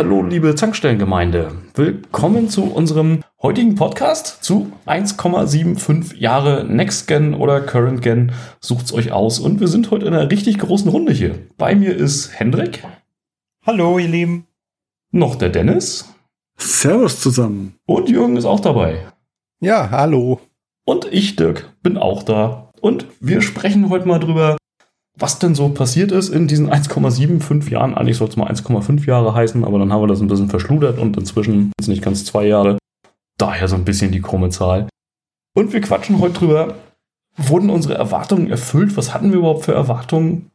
Hallo liebe Tankstellengemeinde. Willkommen zu unserem heutigen Podcast zu 1,75 Jahre Next Gen oder Current Gen. Sucht's euch aus und wir sind heute in einer richtig großen Runde hier. Bei mir ist Hendrik. Hallo, ihr Lieben. Noch der Dennis. Servus zusammen. Und Jürgen ist auch dabei. Ja, hallo. Und ich, Dirk, bin auch da. Und wir sprechen heute mal drüber, was denn so passiert ist in diesen 1,75 Jahren. Eigentlich soll es mal 1,5 Jahre heißen, aber dann haben wir das ein bisschen verschludert und inzwischen sind es nicht ganz zwei Jahre. Daher so ein bisschen die krumme Zahl. Und wir quatschen heute drüber, wurden unsere Erwartungen erfüllt? Was hatten wir überhaupt für Erwartungen?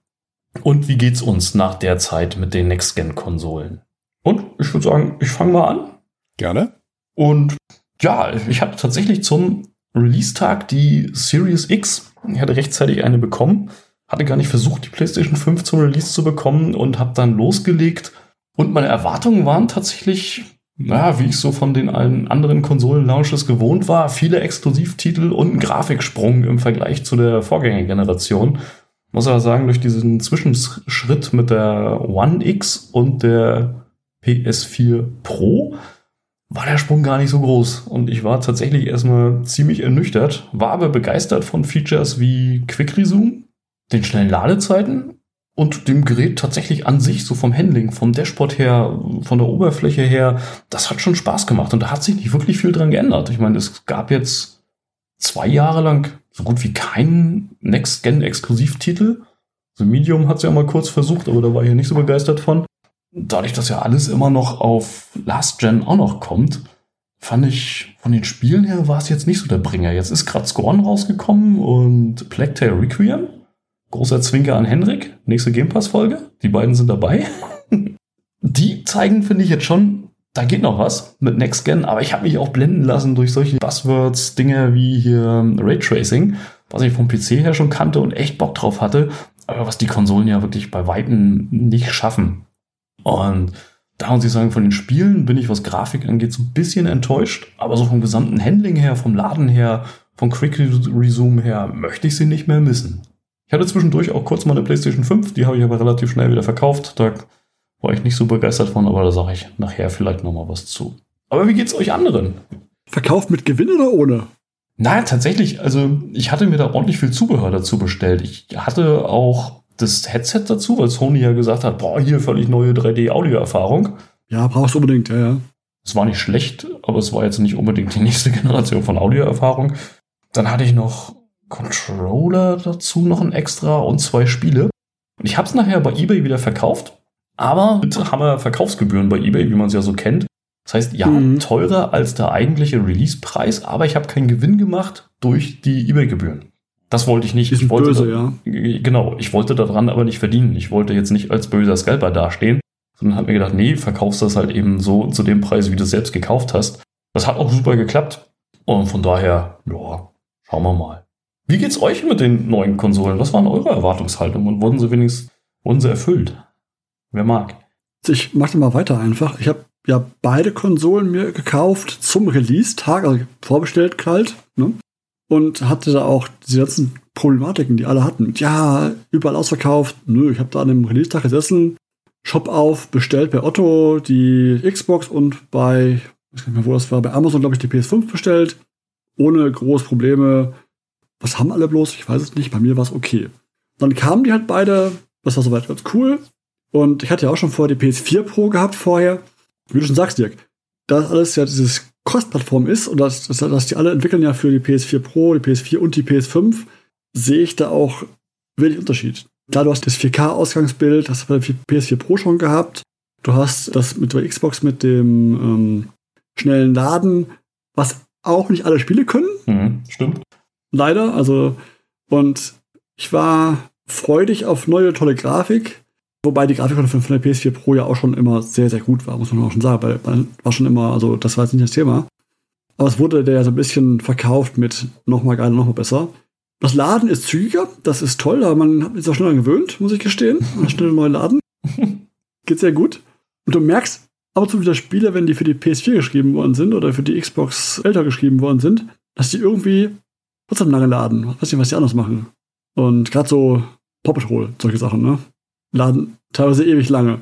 Und wie geht's uns nach der Zeit mit den Next-Gen-Konsolen? Und ich würde sagen, ich fange mal an. Gerne. Und ja, ich hatte tatsächlich zum Release-Tag die Series X. Ich hatte rechtzeitig eine bekommen. Hatte gar nicht versucht, die PlayStation 5 zum Release zu bekommen und habe dann losgelegt. Und meine Erwartungen waren tatsächlich, naja, wie ich so von den allen anderen Konsolen-Launches gewohnt war, viele Exklusivtitel und ein Grafiksprung im Vergleich zu der Vorgängergeneration. Muss aber sagen, durch diesen Zwischenschritt mit der One X und der PS4 Pro war der Sprung gar nicht so groß. Und ich war tatsächlich erstmal ziemlich ernüchtert, war aber begeistert von Features wie Quick Resume, den schnellen Ladezeiten und dem Gerät tatsächlich an sich, so vom Handling, vom Dashboard her, von der Oberfläche her, das hat schon Spaß gemacht und da hat sich nicht wirklich viel dran geändert. Ich meine, es gab jetzt zwei Jahre lang so gut wie keinen Next-Gen-Exklusivtitel. So Medium hat es ja mal kurz versucht, aber da war ich ja nicht so begeistert von. Dadurch, dass ja alles immer noch auf Last Gen auch noch kommt, fand ich von den Spielen her war es jetzt nicht so der Bringer. Jetzt ist gerade Scorn rausgekommen und Tale Requiem. Großer Zwinker an Henrik, nächste Game Pass-Folge. Die beiden sind dabei. Die zeigen, finde ich jetzt schon, da geht noch was mit Next Gen, aber ich habe mich auch blenden lassen durch solche Buzzwords, Dinge wie hier Raytracing, was ich vom PC her schon kannte und echt Bock drauf hatte, aber was die Konsolen ja wirklich bei Weitem nicht schaffen. Und da muss ich sagen, von den Spielen bin ich, was Grafik angeht, so ein bisschen enttäuscht, aber so vom gesamten Handling her, vom Laden her, vom Quick Resume her, möchte ich sie nicht mehr missen. Ich hatte zwischendurch auch kurz mal eine PlayStation 5, die habe ich aber relativ schnell wieder verkauft. Da war ich nicht so begeistert von, aber da sage ich nachher vielleicht nochmal was zu. Aber wie geht's euch anderen? Verkauft mit Gewinn oder ohne? Naja, tatsächlich, also ich hatte mir da ordentlich viel Zubehör dazu bestellt. Ich hatte auch das Headset dazu, weil Sony ja gesagt hat, boah, hier völlig neue 3D-Audio-Erfahrung. Ja, brauchst du unbedingt, ja, ja. Es war nicht schlecht, aber es war jetzt nicht unbedingt die nächste Generation von Audioerfahrung. Dann hatte ich noch Controller dazu, noch ein extra und zwei Spiele. Und ich habe es nachher bei eBay wieder verkauft, aber mit Hammer Verkaufsgebühren bei eBay, wie man es ja so kennt. Das heißt, ja, mhm. teurer als der eigentliche Release-Preis, aber ich habe keinen Gewinn gemacht durch die eBay-Gebühren. Das wollte ich nicht. Ich wollte böse, da, ja. Genau, ich wollte daran aber nicht verdienen. Ich wollte jetzt nicht als böser Scalper dastehen, sondern habe mir gedacht, nee, verkaufst das halt eben so zu dem Preis, wie du es selbst gekauft hast. Das hat auch super geklappt. Und von daher, ja, schauen wir mal. Wie geht's euch mit den neuen Konsolen? Was waren eure Erwartungshaltungen und wurden sie wenigstens wurden sie erfüllt? Wer mag? Ich mache mal weiter einfach. Ich habe ja beide Konsolen mir gekauft zum Release-Tag, also vorbestellt kalt, ne? Und hatte da auch diese ganzen Problematiken, die alle hatten. Ja, überall ausverkauft. Nö, ich habe da an dem Release-Tag gesessen, Shop auf, bestellt bei Otto die Xbox und bei, ich weiß nicht mehr, wo das war, bei Amazon, glaube ich, die PS5 bestellt. Ohne große Probleme. Was haben alle bloß? Ich weiß es nicht. Bei mir war es okay. Dann kamen die halt beide. Das war soweit ganz cool. Und ich hatte ja auch schon vorher die PS4 Pro gehabt vorher. Wie du schon sagst, Dirk, da alles ja dieses Cross-Plattform ist und dass, dass, dass die alle entwickeln ja für die PS4 Pro, die PS4 und die PS5, sehe ich da auch wenig Unterschied. Klar, du hast das 4K-Ausgangsbild, hast du bei der PS4 Pro schon gehabt. Du hast das mit der Xbox mit dem ähm, schnellen Laden, was auch nicht alle Spiele können. Mhm, stimmt. Leider. Also, und ich war freudig auf neue, tolle Grafik. Wobei die Grafik von, von der PS4 Pro ja auch schon immer sehr, sehr gut war, muss man auch schon sagen. Weil, weil war schon immer, also das war jetzt nicht das Thema. Aber es wurde der so ein bisschen verkauft mit nochmal geiler, nochmal besser. Das Laden ist zügiger, das ist toll, aber man hat sich auch schnell gewöhnt, muss ich gestehen. Schnell neu laden. Geht sehr gut. Und du merkst ab und zu wieder Spiele, wenn die für die PS4 geschrieben worden sind oder für die Xbox älter geschrieben worden sind, dass die irgendwie trotzdem lange laden. Ich weiß nicht, was die anders machen. Und gerade so Paw Patrol, solche Sachen, ne? Laden teilweise ewig lange.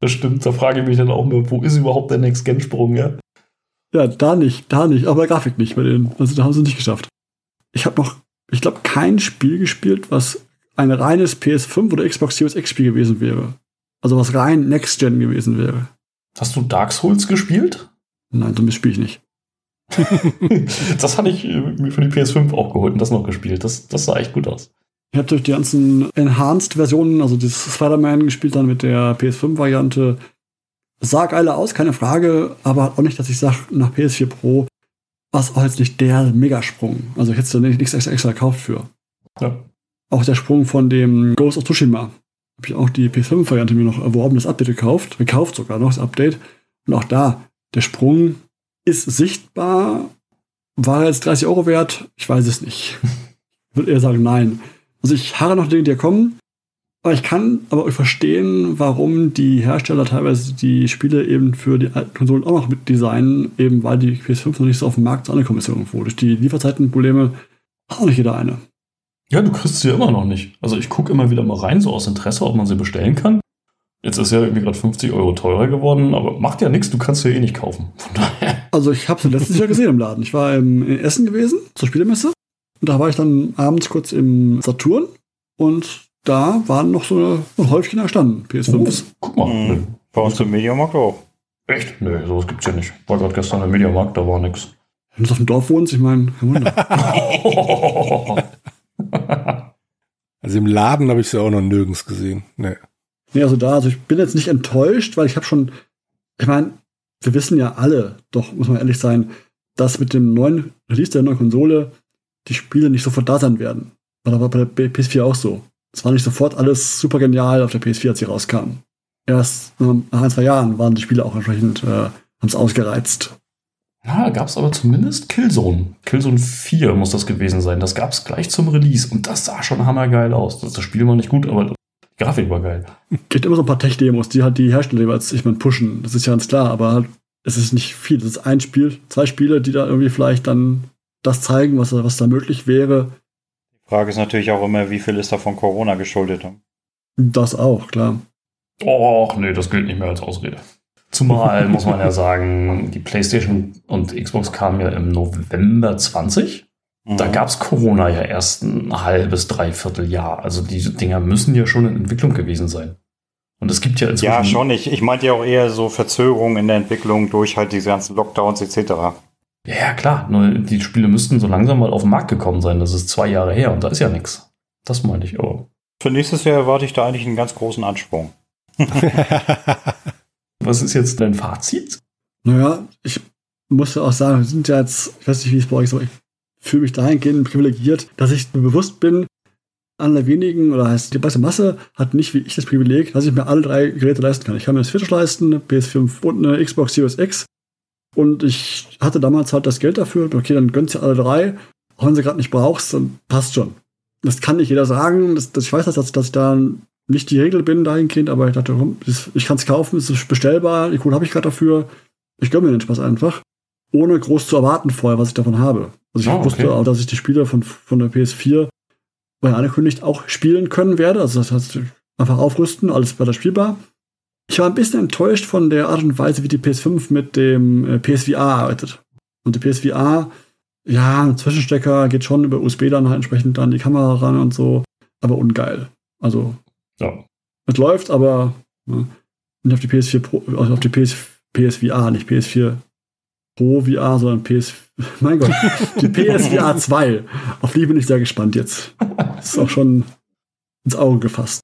Das stimmt, da frage ich mich dann auch nur, wo ist überhaupt der Next-Gen-Sprung, ja? Ja, da nicht, da nicht, aber Grafik nicht bei denen. Also da haben sie es nicht geschafft. Ich habe noch, ich glaube, kein Spiel gespielt, was ein reines PS5 oder Xbox Series X Spiel gewesen wäre. Also was rein Next Gen gewesen wäre. Hast du Dark Souls gespielt? Nein, so spiele ich nicht. das hatte ich äh, mir für die PS5 auch geholt und das noch gespielt. Das, das sah echt gut aus. Ich habe durch die ganzen Enhanced-Versionen, also dieses Spider-Man gespielt dann mit der PS5-Variante. Sah geiler aus, keine Frage, aber auch nicht, dass ich sage, nach PS4 Pro war es auch jetzt nicht der Megasprung. Also ich hätte da nichts extra, extra gekauft für. Ja. Auch der Sprung von dem Ghost of Tsushima. Habe ich auch die PS5-Variante mir noch erworben, das Update gekauft. Gekauft sogar noch, das Update. Und auch da, der Sprung ist sichtbar. War er jetzt 30 Euro wert? Ich weiß es nicht. Ich würde eher sagen, nein. Also ich harre noch Dinge, die kommen. Aber ich kann aber verstehen, warum die Hersteller teilweise die Spiele eben für die alten Konsolen auch noch mit designen, eben weil die PS5 noch nicht so auf dem Markt angekommen ist irgendwo. Durch die Lieferzeitenprobleme hat auch nicht jeder eine. Ja, du kriegst sie immer noch nicht. Also ich gucke immer wieder mal rein, so aus Interesse, ob man sie bestellen kann. Jetzt ist ja irgendwie gerade 50 Euro teurer geworden, aber macht ja nichts, du kannst ja eh nicht kaufen. Von daher. Also ich habe sie letztes Jahr gesehen im Laden. Ich war in Essen gewesen, zur Spielemesse. Und da war ich dann abends kurz im Saturn und da waren noch so ein Häufchen erstanden, PS5s. Oh, guck mal. Mhm. Bei uns im Mediamarkt auch. Echt? Nee, sowas gibt's ja nicht. War gerade gestern im Mediamarkt, da war nix. Wenn du auf dem Dorf wohnst, ich meine, kein Wunder. Also im Laden habe ich sie auch noch nirgends gesehen. Nee. Nee, also da, also ich bin jetzt nicht enttäuscht, weil ich habe schon, ich meine, wir wissen ja alle, doch muss man ehrlich sein, dass mit dem neuen Release der neuen Konsole die Spiele nicht sofort da sein werden. War bei der PS4 auch so. Es war nicht sofort alles super genial auf der PS4, als sie rauskam. Erst nach ein, zwei Jahren waren die Spiele auch entsprechend, äh, haben es ausgereizt. Ja, gab es aber zumindest Killzone. Killzone 4 muss das gewesen sein. Das gab es gleich zum Release und das sah schon hammergeil aus. Das, das Spiel war nicht gut, aber Grafik war geil. Gibt immer so ein paar Tech-Demos, die halt die Hersteller jeweils, ich meine, pushen. Das ist ja ganz klar, aber halt, es ist nicht viel. Das ist ein Spiel, zwei Spiele, die da irgendwie vielleicht dann das zeigen, was, was da möglich wäre. Die Frage ist natürlich auch immer, wie viel ist da von Corona geschuldet? Das auch, klar. Och, nee, das gilt nicht mehr als Ausrede. Zumal muss man ja sagen, die PlayStation und Xbox kamen ja im November 20. Da Mhm. gab es Corona ja erst ein halbes, dreiviertel Jahr. Also diese Dinger müssen ja schon in Entwicklung gewesen sein. Und es gibt ja inzwischen. Ja, schon. Ich, ich meinte ja auch eher so Verzögerungen in der Entwicklung durch halt diese ganzen Lockdowns etc. Ja, klar. Nur die Spiele müssten so langsam mal auf den Markt gekommen sein. Das ist zwei Jahre her und da ist ja nichts. Das meinte ich. Aber Für nächstes Jahr erwarte ich da eigentlich einen ganz großen Ansprung. was ist jetzt dein Fazit? Naja, ich muss ja auch sagen, wir sind ja jetzt, ich weiß nicht, wie es bei euch so, ich fühle mich dahingehend privilegiert, dass ich mir bewusst bin, an der wenigen, oder heißt die breite Masse hat nicht wie ich das Privileg, dass ich mir alle drei Geräte leisten kann. Ich kann mir das Switch leisten, eine PS5 und eine Xbox Series X. Und ich hatte damals halt das Geld dafür. Okay, dann gönnst du alle drei. Auch wenn sie gerade nicht brauchst, dann passt schon. Das kann nicht jeder sagen. Das, das, ich weiß, dass, dass ich da nicht die Regel bin dahingehend, aber ich dachte, ich kann es kaufen, es ist bestellbar, die Kohle habe ich gerade dafür. Ich gönne mir den Spaß einfach, ohne groß zu erwarten vorher, was ich davon habe. Also ich Ah, okay. wusste auch, dass ich die Spiele von, von der PS4 bei angekündigt auch spielen können werde. Also das heißt, einfach aufrüsten, alles weiter spielbar. Ich war ein bisschen enttäuscht von der Art und Weise, wie die PS5 mit dem äh, PSVR arbeitet. Und die PSVR, ja, ein Zwischenstecker geht schon über USB dann halt entsprechend an die Kamera ran und so, aber ungeil. Also Ja. es läuft, aber ne, nicht auf die PS4 Pro, also auf die PS, PSVR, nicht PS4 Pro VR, sondern PS, mein Gott, die PSVR 2. Auf die bin ich sehr gespannt jetzt. Das ist auch schon ins Auge gefasst.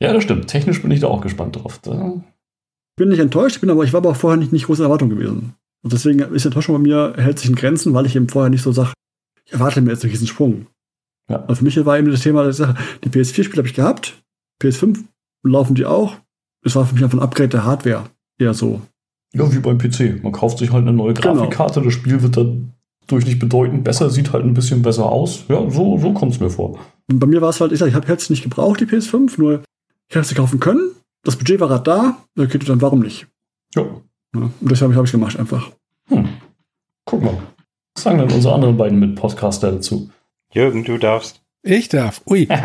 Ja, das stimmt. Technisch bin ich da auch gespannt drauf. Da, bin nicht enttäuscht, bin aber, ich war aber auch vorher nicht, nicht große Erwartung gewesen. Und deswegen ist die Enttäuschung bei mir, hält sich in Grenzen, weil ich eben vorher nicht so sage, ich erwarte mir jetzt einen riesen Sprung. Ja. Also für mich war eben das Thema, dass ich sage, die PS4-Spiele habe ich gehabt, PS5 laufen die auch. Es war für mich einfach ein Upgrade der Hardware. Eher so. Ja, wie beim PC. Man kauft sich halt eine neue Genau. Grafikkarte. Das Spiel wird dann durch nicht bedeutend besser, sieht halt ein bisschen besser aus. Ja, so, so kommt es mir vor. Bei mir war es halt, ich sag, ich habe jetzt nicht gebraucht, die PS5, nur ich hätte sie kaufen können. Das Budget war gerade da. Okay, dann warum nicht? Ja. Ja, und deshalb habe ich es gemacht einfach. Hm. Guck mal. Was sagen denn unsere anderen beiden Mitpodcaster dazu? Jürgen, du darfst. Ich darf. Ui.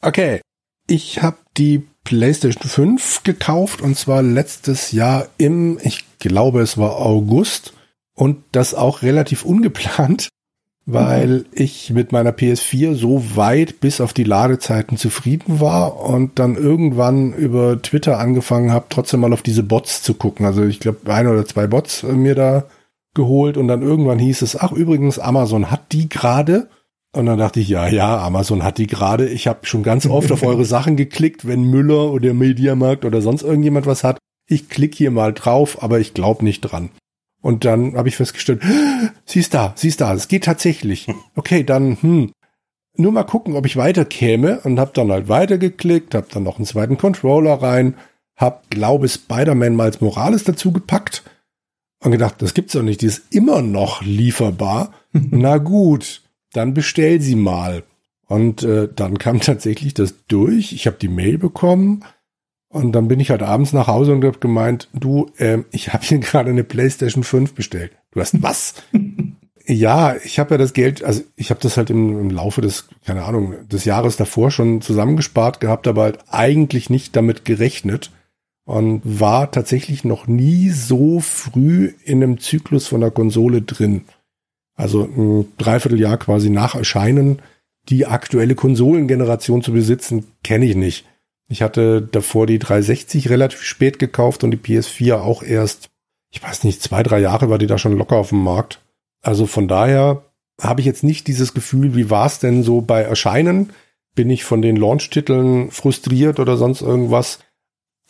Okay. Ich habe die PlayStation 5 gekauft und zwar letztes Jahr im, ich glaube es war August und das auch relativ ungeplant, weil ich mit meiner PS4 so weit bis auf die Ladezeiten zufrieden war und dann irgendwann über Twitter angefangen habe, trotzdem mal auf diese Bots zu gucken. Also ich glaube, ein oder zwei Bots äh, mir da geholt und dann irgendwann hieß es, ach übrigens, Amazon hat die gerade. Und dann dachte ich, ja, ja, Amazon hat die gerade. Ich habe schon ganz oft auf eure Sachen geklickt, wenn Müller oder Mediamarkt oder sonst irgendjemand was hat. Ich klicke hier mal drauf, aber ich glaube nicht dran. Und dann habe ich festgestellt, sie ist da, sie ist da, es geht tatsächlich. Okay, dann, hm, nur mal gucken, ob ich weiterkäme und habe dann halt weitergeklickt, habe dann noch einen zweiten Controller rein, habe, glaube Spider-Man mal als Morales dazu gepackt und gedacht, das gibt's doch nicht, die ist immer noch lieferbar. Na gut, dann bestell sie mal. Und äh, dann kam tatsächlich das durch. Ich habe die Mail bekommen und dann bin ich halt abends nach Hause und habe gemeint, du, äh, ich habe hier gerade eine PlayStation 5 bestellt. Du hast was? ja, ich habe ja das Geld, also ich habe das halt im, im Laufe des, keine Ahnung, des Jahres davor schon zusammengespart gehabt, aber halt eigentlich nicht damit gerechnet und war tatsächlich noch nie so früh in einem Zyklus von der Konsole drin. Also ein Dreivierteljahr quasi nach Erscheinen die aktuelle Konsolengeneration zu besitzen, kenne ich nicht. Ich hatte davor die 360 relativ spät gekauft und die PS4 auch erst, ich weiß nicht, zwei, drei Jahre war die da schon locker auf dem Markt. Also von daher habe ich jetzt nicht dieses Gefühl, wie war es denn so bei Erscheinen? Bin ich von den Launch-Titeln frustriert oder sonst irgendwas?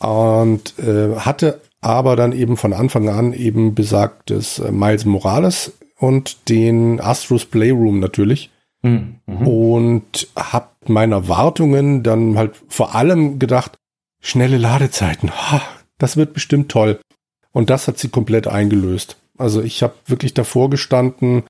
Und äh, hatte aber dann eben von Anfang an eben besagtes äh, Miles Morales und den Astros Playroom natürlich. Mhm. Und habe meine Erwartungen dann halt vor allem gedacht, schnelle Ladezeiten, ha, das wird bestimmt toll. Und das hat sie komplett eingelöst. Also ich habe wirklich davor gestanden,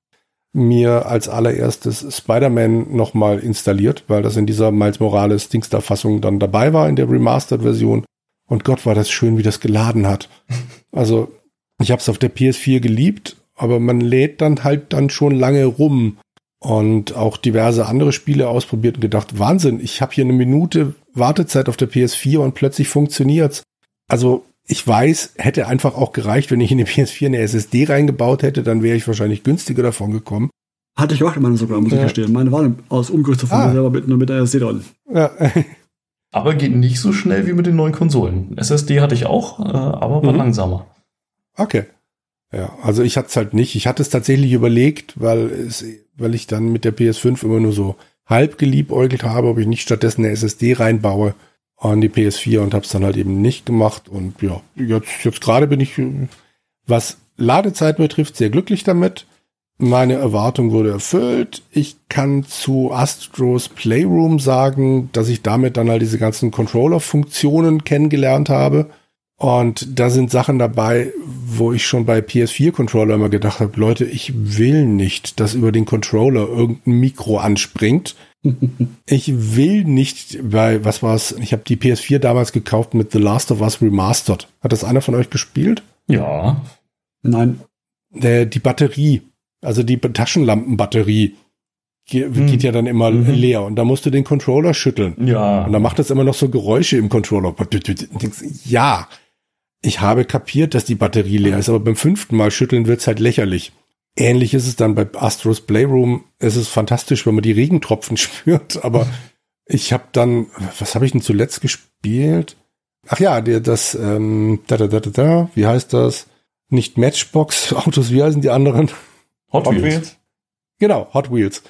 mir als allererstes Spider-Man nochmal installiert, weil das in dieser Miles Morales Dingstar-Fassung dann dabei war in der Remastered-Version. Und Gott, war das schön, wie das geladen hat. Also ich habe es auf der PS4 geliebt, aber man lädt dann halt dann schon lange rum und auch diverse andere Spiele ausprobiert und gedacht, Wahnsinn, ich habe hier eine Minute Wartezeit auf der PS4 und plötzlich funktioniert's. Also ich weiß, hätte einfach auch gereicht, wenn ich in die PS4 eine SSD reingebaut hätte, dann wäre ich wahrscheinlich günstiger davon gekommen. Hatte ich auch immer sogar, muss ja. ich gestehen. Meine war aus Umgröße von ah. selber mit, mit der SSD drin. Ja. aber geht nicht so schnell wie mit den neuen Konsolen. SSD hatte ich auch, äh, aber war mhm. langsamer. Okay. Ja, also ich hatte es halt nicht. Ich hatte es tatsächlich überlegt, weil es, weil ich dann mit der PS5 immer nur so halb geliebäugelt habe, ob ich nicht stattdessen eine SSD reinbaue an die PS4 und habe es dann halt eben nicht gemacht. Und ja, jetzt, jetzt gerade bin ich, was Ladezeit betrifft, sehr glücklich damit. Meine Erwartung wurde erfüllt. Ich kann zu Astros Playroom sagen, dass ich damit dann halt diese ganzen Controller-Funktionen kennengelernt habe und da sind Sachen dabei, wo ich schon bei PS4-Controller immer gedacht habe, Leute, ich will nicht, dass über den Controller irgendein Mikro anspringt. ich will nicht, weil, was war's? Ich habe die PS4 damals gekauft mit The Last of Us Remastered. Hat das einer von euch gespielt? Ja. Nein. Der, die Batterie, also die Taschenlampenbatterie, geht hm. ja dann immer mhm. leer und da musst du den Controller schütteln. Ja. Und dann macht das immer noch so Geräusche im Controller. Ja, ich habe kapiert, dass die Batterie leer ist, aber beim fünften Mal schütteln wird's halt lächerlich. Ähnlich ist es dann bei Astros Playroom. Es ist fantastisch, wenn man die Regentropfen spürt, aber ich habe dann, was habe ich denn zuletzt gespielt? Ach ja, der, das, ähm, da, da, da, da, da, wie heißt das? Nicht Matchbox Autos, wie heißen die anderen? Hot, Hot Wheels. Wheels. Genau, Hot Wheels.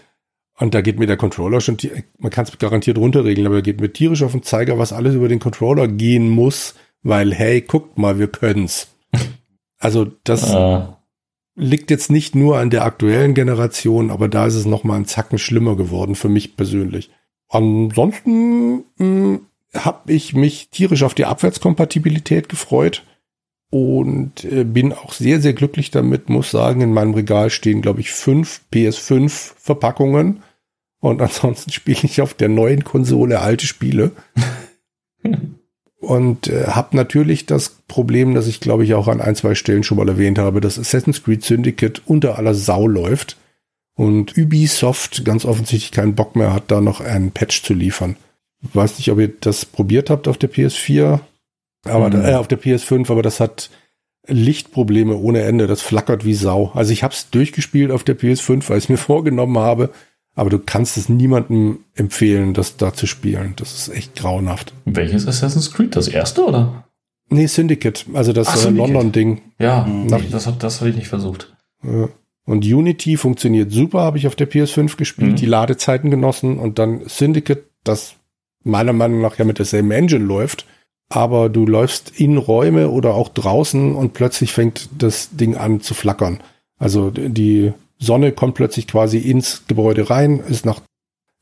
Und da geht mir der Controller schon, man kann es garantiert runterregeln, aber er geht mir tierisch auf den Zeiger, was alles über den Controller gehen muss, weil, hey, guckt mal, wir können's. Also das äh. liegt jetzt nicht nur an der aktuellen Generation, aber da ist es noch mal ein Zacken schlimmer geworden für mich persönlich. Ansonsten hm, habe ich mich tierisch auf die Abwärtskompatibilität gefreut und äh, bin auch sehr, sehr glücklich damit, muss sagen, in meinem Regal stehen, glaube ich, fünf PS5 Verpackungen und ansonsten spiele ich auf der neuen Konsole alte Spiele. und äh, habe natürlich das Problem, dass ich glaube ich auch an ein, zwei Stellen schon mal erwähnt habe, dass Assassin's Creed Syndicate unter aller Sau läuft und Ubisoft ganz offensichtlich keinen Bock mehr hat, da noch einen Patch zu liefern. Weiß nicht, ob ihr das probiert habt auf der PS4, aber Mhm. äh, auf der PS5, aber das hat Lichtprobleme ohne Ende. Das flackert wie Sau. Also ich habe es durchgespielt auf der PS5, weil ich es mir vorgenommen habe. Aber du kannst es niemandem empfehlen, das da zu spielen. Das ist echt grauenhaft. Welches Assassin's Creed? Das erste, oder? Nee, Syndicate, also das äh. London-Ding. Ja, Mhm. nee, das, hat- das habe ich nicht versucht. Und Unity funktioniert super, habe ich auf der PS5 gespielt, Mhm. die Ladezeiten genossen und dann Syndicate, das meiner Meinung nach ja mit derselben Engine läuft, aber du läufst in Räume oder auch draußen und plötzlich fängt das Ding an zu flackern. Also die Sonne kommt plötzlich quasi ins Gebäude rein, ist nach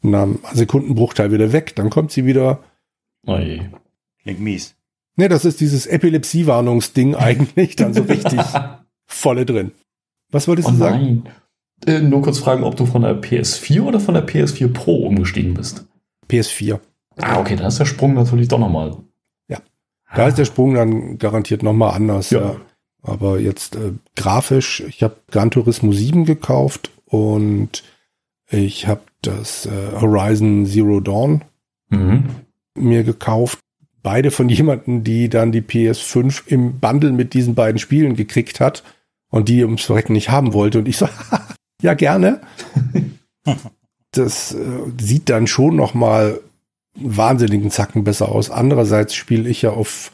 einem Sekundenbruchteil wieder weg, dann kommt sie wieder. Oh je. Klingt mies. Ne, das ist dieses Epilepsie-Warnungsding eigentlich dann so richtig volle drin. Was wolltest Oh du sagen? nein. Äh, nur kurz fragen, ob du von der PS4 oder von der PS4 Pro umgestiegen bist. PS4. Ah, okay, da ist der Sprung natürlich doch nochmal. Ja. Da ist der Sprung dann garantiert nochmal anders. Ja. Ja. Aber jetzt äh, grafisch, ich habe Gran Turismo 7 gekauft und ich habe das äh, Horizon Zero Dawn Mhm. mir gekauft. Beide von jemandem, die dann die PS5 im Bundle mit diesen beiden Spielen gekriegt hat und die ums Verrecken nicht haben wollte. Und ich so, ja, gerne. das äh, sieht dann schon noch mal wahnsinnigen Zacken besser aus. Andererseits spiele ich ja auf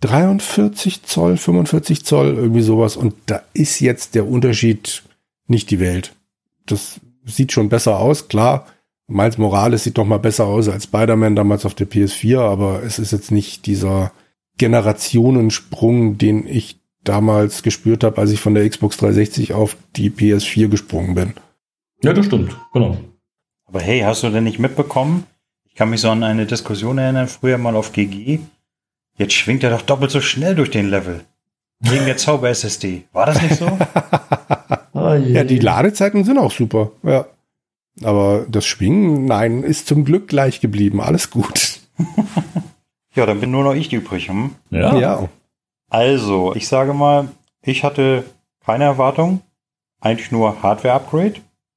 43 Zoll, 45 Zoll, irgendwie sowas. Und da ist jetzt der Unterschied nicht die Welt. Das sieht schon besser aus, klar. Miles Morales sieht doch mal besser aus als Spider-Man damals auf der PS4, aber es ist jetzt nicht dieser Generationensprung, den ich damals gespürt habe, als ich von der Xbox 360 auf die PS4 gesprungen bin. Ja, das stimmt, genau. Aber hey, hast du denn nicht mitbekommen? Ich kann mich so an eine Diskussion erinnern, früher mal auf GG. Jetzt schwingt er doch doppelt so schnell durch den Level. Wegen der Zauber-SSD. War das nicht so? Je. Ja, die Ladezeiten sind auch super. Ja. Aber das Schwingen, nein, ist zum Glück gleich geblieben. Alles gut. ja, dann bin nur noch ich übrig. Hm? Ja. Ja. Also, ich sage mal, ich hatte keine Erwartung. Eigentlich nur Hardware-Upgrade.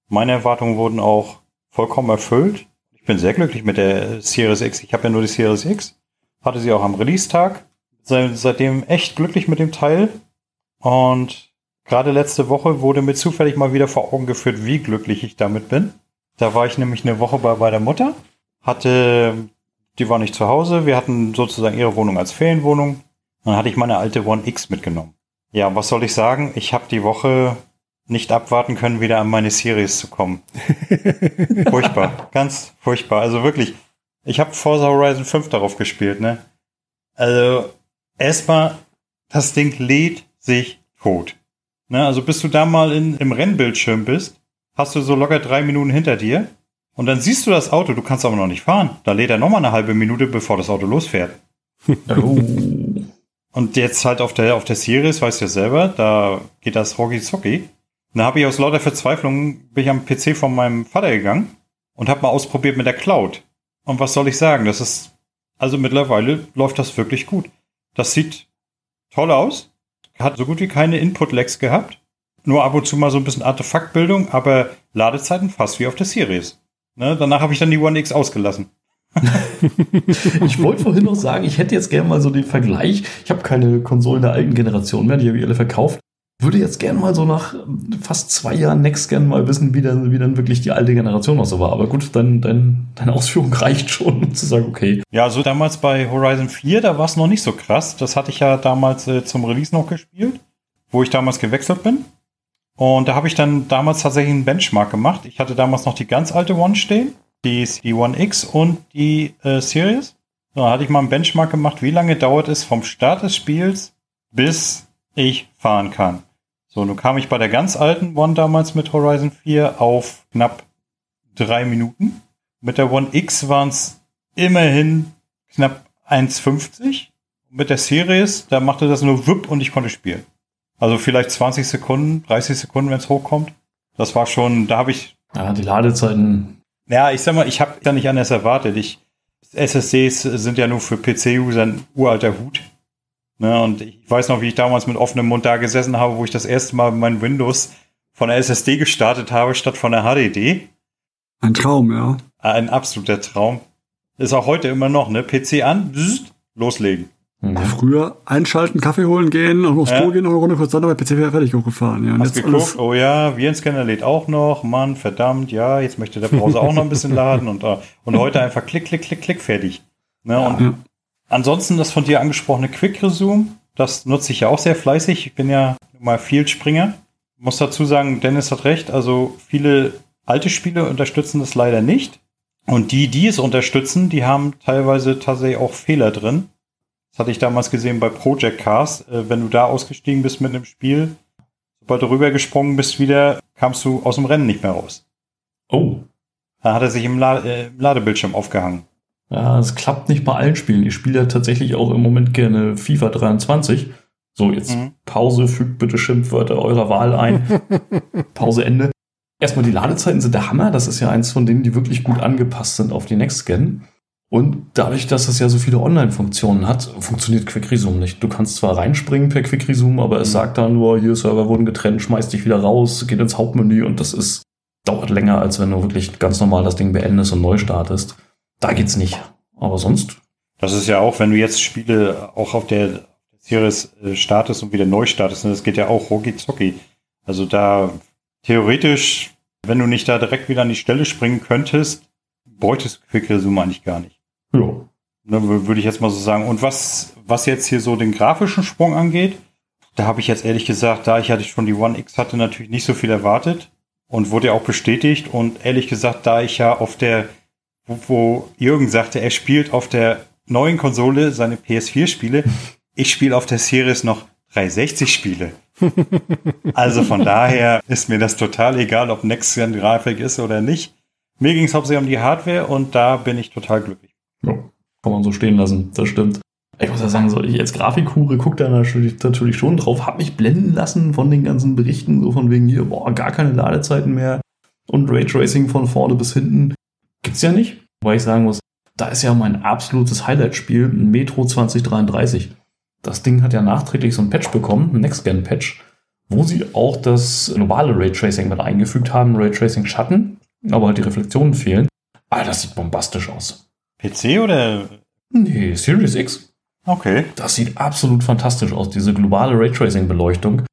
Meine Erwartungen wurden auch vollkommen erfüllt. Ich bin sehr glücklich mit der Series X. Ich habe ja nur die Series X. Hatte sie auch am Release-Tag. Sei- Seitdem echt glücklich mit dem Teil. Und gerade letzte Woche wurde mir zufällig mal wieder vor Augen geführt, wie glücklich ich damit bin. Da war ich nämlich eine Woche bei, bei der Mutter. Hatte, die war nicht zu Hause. Wir hatten sozusagen ihre Wohnung als Ferienwohnung. Dann hatte ich meine alte One X mitgenommen. Ja, was soll ich sagen? Ich habe die Woche nicht abwarten können, wieder an meine Series zu kommen. furchtbar, ganz furchtbar. Also wirklich, ich habe Forza Horizon 5 darauf gespielt, ne? Also erstmal, das Ding lädt sich tot. Ne? Also bis du da mal in, im Rennbildschirm bist, hast du so locker drei Minuten hinter dir und dann siehst du das Auto, du kannst aber noch nicht fahren. Da lädt er nochmal eine halbe Minute, bevor das Auto losfährt. Oh. Und jetzt halt auf der, auf der Series, weißt du ja selber, da geht das rucki zucki. Da habe ich aus lauter Verzweiflung, bin ich am PC von meinem Vater gegangen und habe mal ausprobiert mit der Cloud. Und was soll ich sagen? Das ist, also mittlerweile läuft das wirklich gut. Das sieht toll aus. Hat so gut wie keine Input-Lags gehabt. Nur ab und zu mal so ein bisschen Artefaktbildung, aber Ladezeiten fast wie auf der Series. Ne? Danach habe ich dann die One X ausgelassen. Ich wollte vorhin noch sagen, ich hätte jetzt gerne mal so den Vergleich. Ich habe keine Konsolen der alten Generation mehr, die habe ich alle verkauft. Würde jetzt gerne mal so nach fast zwei Jahren Next Gen mal wissen, wie dann, wie dann wirklich die alte Generation noch so war. Aber gut, dein, dein, deine Ausführung reicht schon, um zu sagen, okay. Ja, so damals bei Horizon 4, da war es noch nicht so krass. Das hatte ich ja damals äh, zum Release noch gespielt, wo ich damals gewechselt bin. Und da habe ich dann damals tatsächlich einen Benchmark gemacht. Ich hatte damals noch die ganz alte One stehen, die, die One X und die äh, Series. Da hatte ich mal einen Benchmark gemacht, wie lange dauert es vom Start des Spiels, bis ich fahren kann. So, nun kam ich bei der ganz alten One damals mit Horizon 4 auf knapp drei Minuten. Mit der One X waren es immerhin knapp 1,50. Mit der Series, da machte das nur WUP und ich konnte spielen. Also vielleicht 20 Sekunden, 30 Sekunden, wenn es hochkommt. Das war schon, da habe ich, Ja, die Ladezeiten. ja, ich sag mal, ich habe da nicht anders erwartet. Ich, SSDs sind ja nur für PC-User ein uralter Hut. Ne, und ich weiß noch, wie ich damals mit offenem Mund da gesessen habe, wo ich das erste Mal mein Windows von der SSD gestartet habe, statt von der HDD. Ein Traum, ja. Ein absoluter Traum. Ist auch heute immer noch, ne? PC an, bzzzt, loslegen. Mhm. Früher einschalten, Kaffee holen gehen, und aufs Ja. Klo gehen, noch eine Runde kurz dann bei PC wäre fertig hochgefahren. Ja, und Hast jetzt geguckt, alles- oh ja, Virenscanner lädt auch noch, Mann, verdammt, ja, jetzt möchte der Browser auch noch ein bisschen laden und, äh, und heute einfach klick, klick, klick, klick, fertig. Ne, und Ja. Ansonsten das von dir angesprochene Quick Resume, das nutze ich ja auch sehr fleißig. Ich bin ja mal Field Springer. Muss dazu sagen, Dennis hat recht, also viele alte Spiele unterstützen das leider nicht. Und die, die es unterstützen, die haben teilweise tatsächlich auch Fehler drin. Das hatte ich damals gesehen bei Project Cars. Äh, wenn du da ausgestiegen bist mit einem Spiel, sobald du rübergesprungen bist wieder, kamst du aus dem Rennen nicht mehr raus. Oh, Da hat er sich im, La äh, im Ladebildschirm aufgehangen. Ja, es klappt nicht bei allen Spielen. Ich spiele ja tatsächlich auch im Moment gerne FIFA 23. So, jetzt Mhm. Pause, fügt bitte Schimpfwörter eurer Wahl ein. Pause, Ende. Erstmal die Ladezeiten sind der Hammer. Das ist ja eins von denen, die wirklich gut angepasst sind auf die Next Gen. Und dadurch, dass es ja so viele Online-Funktionen hat, funktioniert Quick Resume nicht. Du kannst zwar reinspringen per Quick Resume, aber es Mhm. sagt dann nur, hier Server wurden getrennt, schmeißt dich wieder raus, geht ins Hauptmenü und das ist, dauert länger, als wenn du wirklich ganz normal das Ding beendest und neu startest. Da geht's nicht. Aber sonst, Das ist ja auch, wenn du jetzt Spiele auch auf der Series äh, startest und wieder neu startest, ne, das geht ja auch rucki zucki. Also da theoretisch, wenn du nicht da direkt wieder an die Stelle springen könntest, bräuchtest du Quick Resume eigentlich gar nicht. ja. Ne, wür- würde ich jetzt mal so sagen. Und was, was jetzt hier so den grafischen Sprung angeht, da habe ich jetzt ehrlich gesagt, da ich hatte schon die One X hatte, natürlich nicht so viel erwartet und wurde ja auch bestätigt. Und ehrlich gesagt, da ich ja auf der, wo, wo Jürgen sagte, er spielt auf der neuen Konsole seine PS4-Spiele, ich spiele auf der Series noch 360-Spiele. Also von daher ist mir das total egal, ob Next-Gen-Grafik ist oder nicht. Mir ging es hauptsächlich um die Hardware und da bin ich total glücklich. Ja, kann man so stehen lassen, das stimmt. Ich muss ja sagen, so ich als Grafikhure gucke da natürlich, natürlich schon drauf, hab mich blenden lassen von den ganzen Berichten, so von wegen hier, boah, gar keine Ladezeiten mehr und Raytracing von vorne bis hinten. Gibt's ja nicht, weil ich sagen muss, da ist ja mein absolutes Highlight-Spiel, ein Metro 2033. Das Ding hat ja nachträglich so ein Patch bekommen, ein Next-Gen-Patch, wo sie auch das globale Raytracing mit eingefügt haben, Raytracing Schatten, aber halt die Reflexionen fehlen. Aber das sieht bombastisch aus. PC oder? Nee, Series X. Okay. Das sieht absolut fantastisch aus, diese globale Raytracing-Beleuchtung.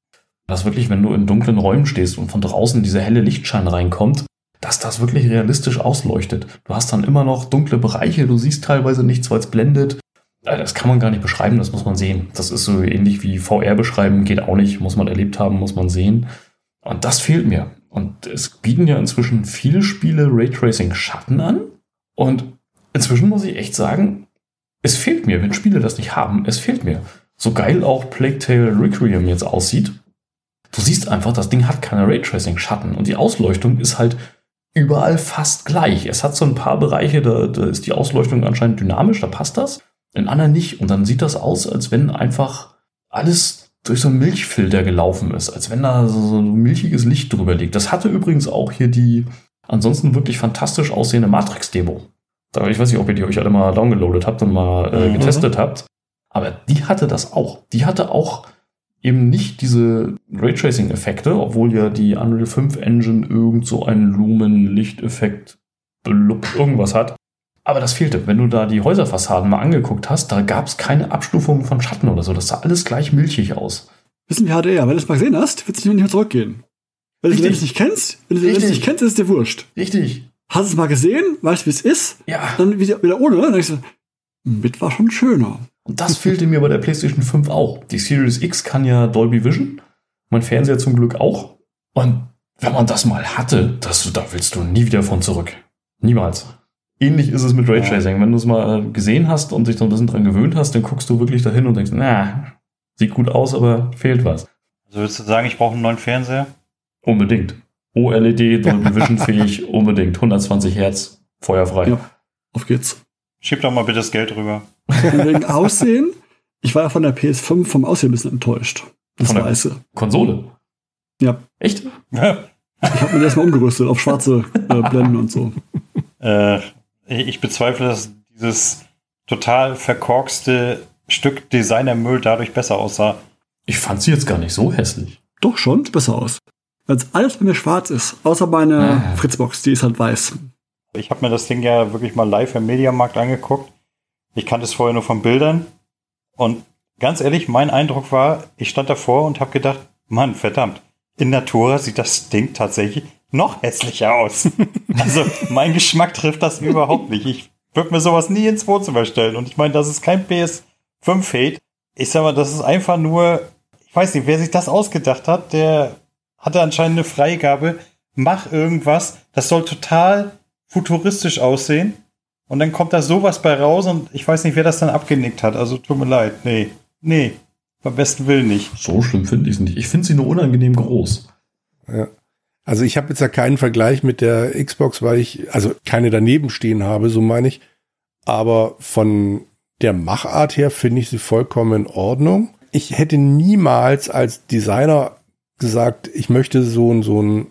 Dass wirklich, wenn du in dunklen Räumen stehst und von draußen dieser helle Lichtschein reinkommt, dass das wirklich realistisch ausleuchtet. Du hast dann immer noch dunkle Bereiche, du siehst teilweise nichts, weil es blendet. Das kann man gar nicht beschreiben, das muss man sehen. Das ist so ähnlich wie VR beschreiben, geht auch nicht, muss man erlebt haben, muss man sehen. Und das fehlt mir. Und es bieten ja inzwischen viele Spiele Raytracing Schatten an. Und inzwischen muss ich echt sagen, es fehlt mir, wenn Spiele das nicht haben, es fehlt mir. So geil auch Plague Tale Requiem jetzt aussieht. Du siehst einfach, das Ding hat keine Raytracing-Schatten und die Ausleuchtung ist halt überall fast gleich. Es hat so ein paar Bereiche, da, da ist die Ausleuchtung anscheinend dynamisch, da passt das. In anderen nicht. Und dann sieht das aus, als wenn einfach alles durch so einen Milchfilter gelaufen ist, als wenn da so, ein milchiges Licht drüber liegt. Das hatte übrigens auch hier die ansonsten wirklich fantastisch aussehende Matrix-Demo. Ich weiß nicht, ob ihr die euch alle mal downgeloadet habt und mal äh, Mhm. getestet habt. Aber die hatte das auch. Die hatte auch eben nicht diese Raytracing-Effekte, obwohl ja die Unreal 5 Engine irgend so einen Lumen-Lichteffekt irgendwas hat. Aber das fehlte. Wenn du da die Häuserfassaden mal angeguckt hast, da gab es keine Abstufung von Schatten oder so. Das sah alles gleich milchig aus. Wissen wie HDR, wenn du es mal gesehen hast, wird es nicht mehr zurückgehen. Wenn du es nicht kennst, wenn du es nicht kennst, ist es dir wurscht. Richtig. Hast es mal gesehen, weißt wie es ist, Ja. dann wieder, wieder ohne, dann denkst du, mit war schon schöner. Und das fehlte mir bei der PlayStation 5 auch. Die Series X kann ja Dolby Vision. Mein Fernseher zum Glück auch. Und wenn man das mal hatte, das, da willst du nie wieder von zurück. Niemals. Ähnlich ist es mit Raytracing. Wenn du es mal äh, gesehen hast und dich so ein bisschen dran gewöhnt hast, dann guckst du wirklich dahin und denkst, na, sieht gut aus, aber fehlt was. Also würdest du sagen, ich brauche einen neuen Fernseher? Unbedingt. OLED, Dolby Vision fähig, unbedingt. 120 Hertz, feuerfrei. Ja. Auf geht's. Schieb doch mal bitte das Geld rüber. Und wegen Aussehen, ich war ja von der PS5 vom Aussehen ein bisschen enttäuscht. Das Von der- Weiße. Konsole. Ja. Echt? Ich habe mir erstmal umgerüstet auf schwarze äh, Blenden und so. äh, ich bezweifle, dass dieses total verkorkste Stück Designermüll dadurch besser aussah. Ich fand sie jetzt gar nicht so hässlich. Doch schon, sieht besser aus. Weil alles bei mir schwarz ist, außer meine Ah. Fritzbox, die ist halt weiß. Ich habe mir das Ding ja wirklich mal live im Mediamarkt angeguckt. Ich kannte es vorher nur von Bildern. Und ganz ehrlich, mein Eindruck war, ich stand davor und habe gedacht, Mann, verdammt, in Natura sieht das Ding tatsächlich noch hässlicher aus. also mein Geschmack trifft das überhaupt nicht. Ich würde mir sowas nie ins Wohnzimmer stellen. Und ich meine, das ist kein PS5-Hate. Ich sag mal, das ist einfach nur, ich weiß nicht, wer sich das ausgedacht hat, der hatte anscheinend eine Freigabe. Mach irgendwas. Das soll total futuristisch aussehen. Und dann kommt da sowas bei raus und ich weiß nicht, wer das dann abgenickt hat. Also tut mir leid. Nee, nee. Beim besten Willen nicht. So schlimm finde ich es nicht. Ich finde sie nur unangenehm groß. Ja. Also ich habe jetzt ja keinen Vergleich mit der Xbox, weil ich also keine daneben stehen habe, so meine ich. Aber von der Machart her finde ich sie vollkommen in Ordnung. Ich hätte niemals als Designer gesagt, ich möchte so, so einen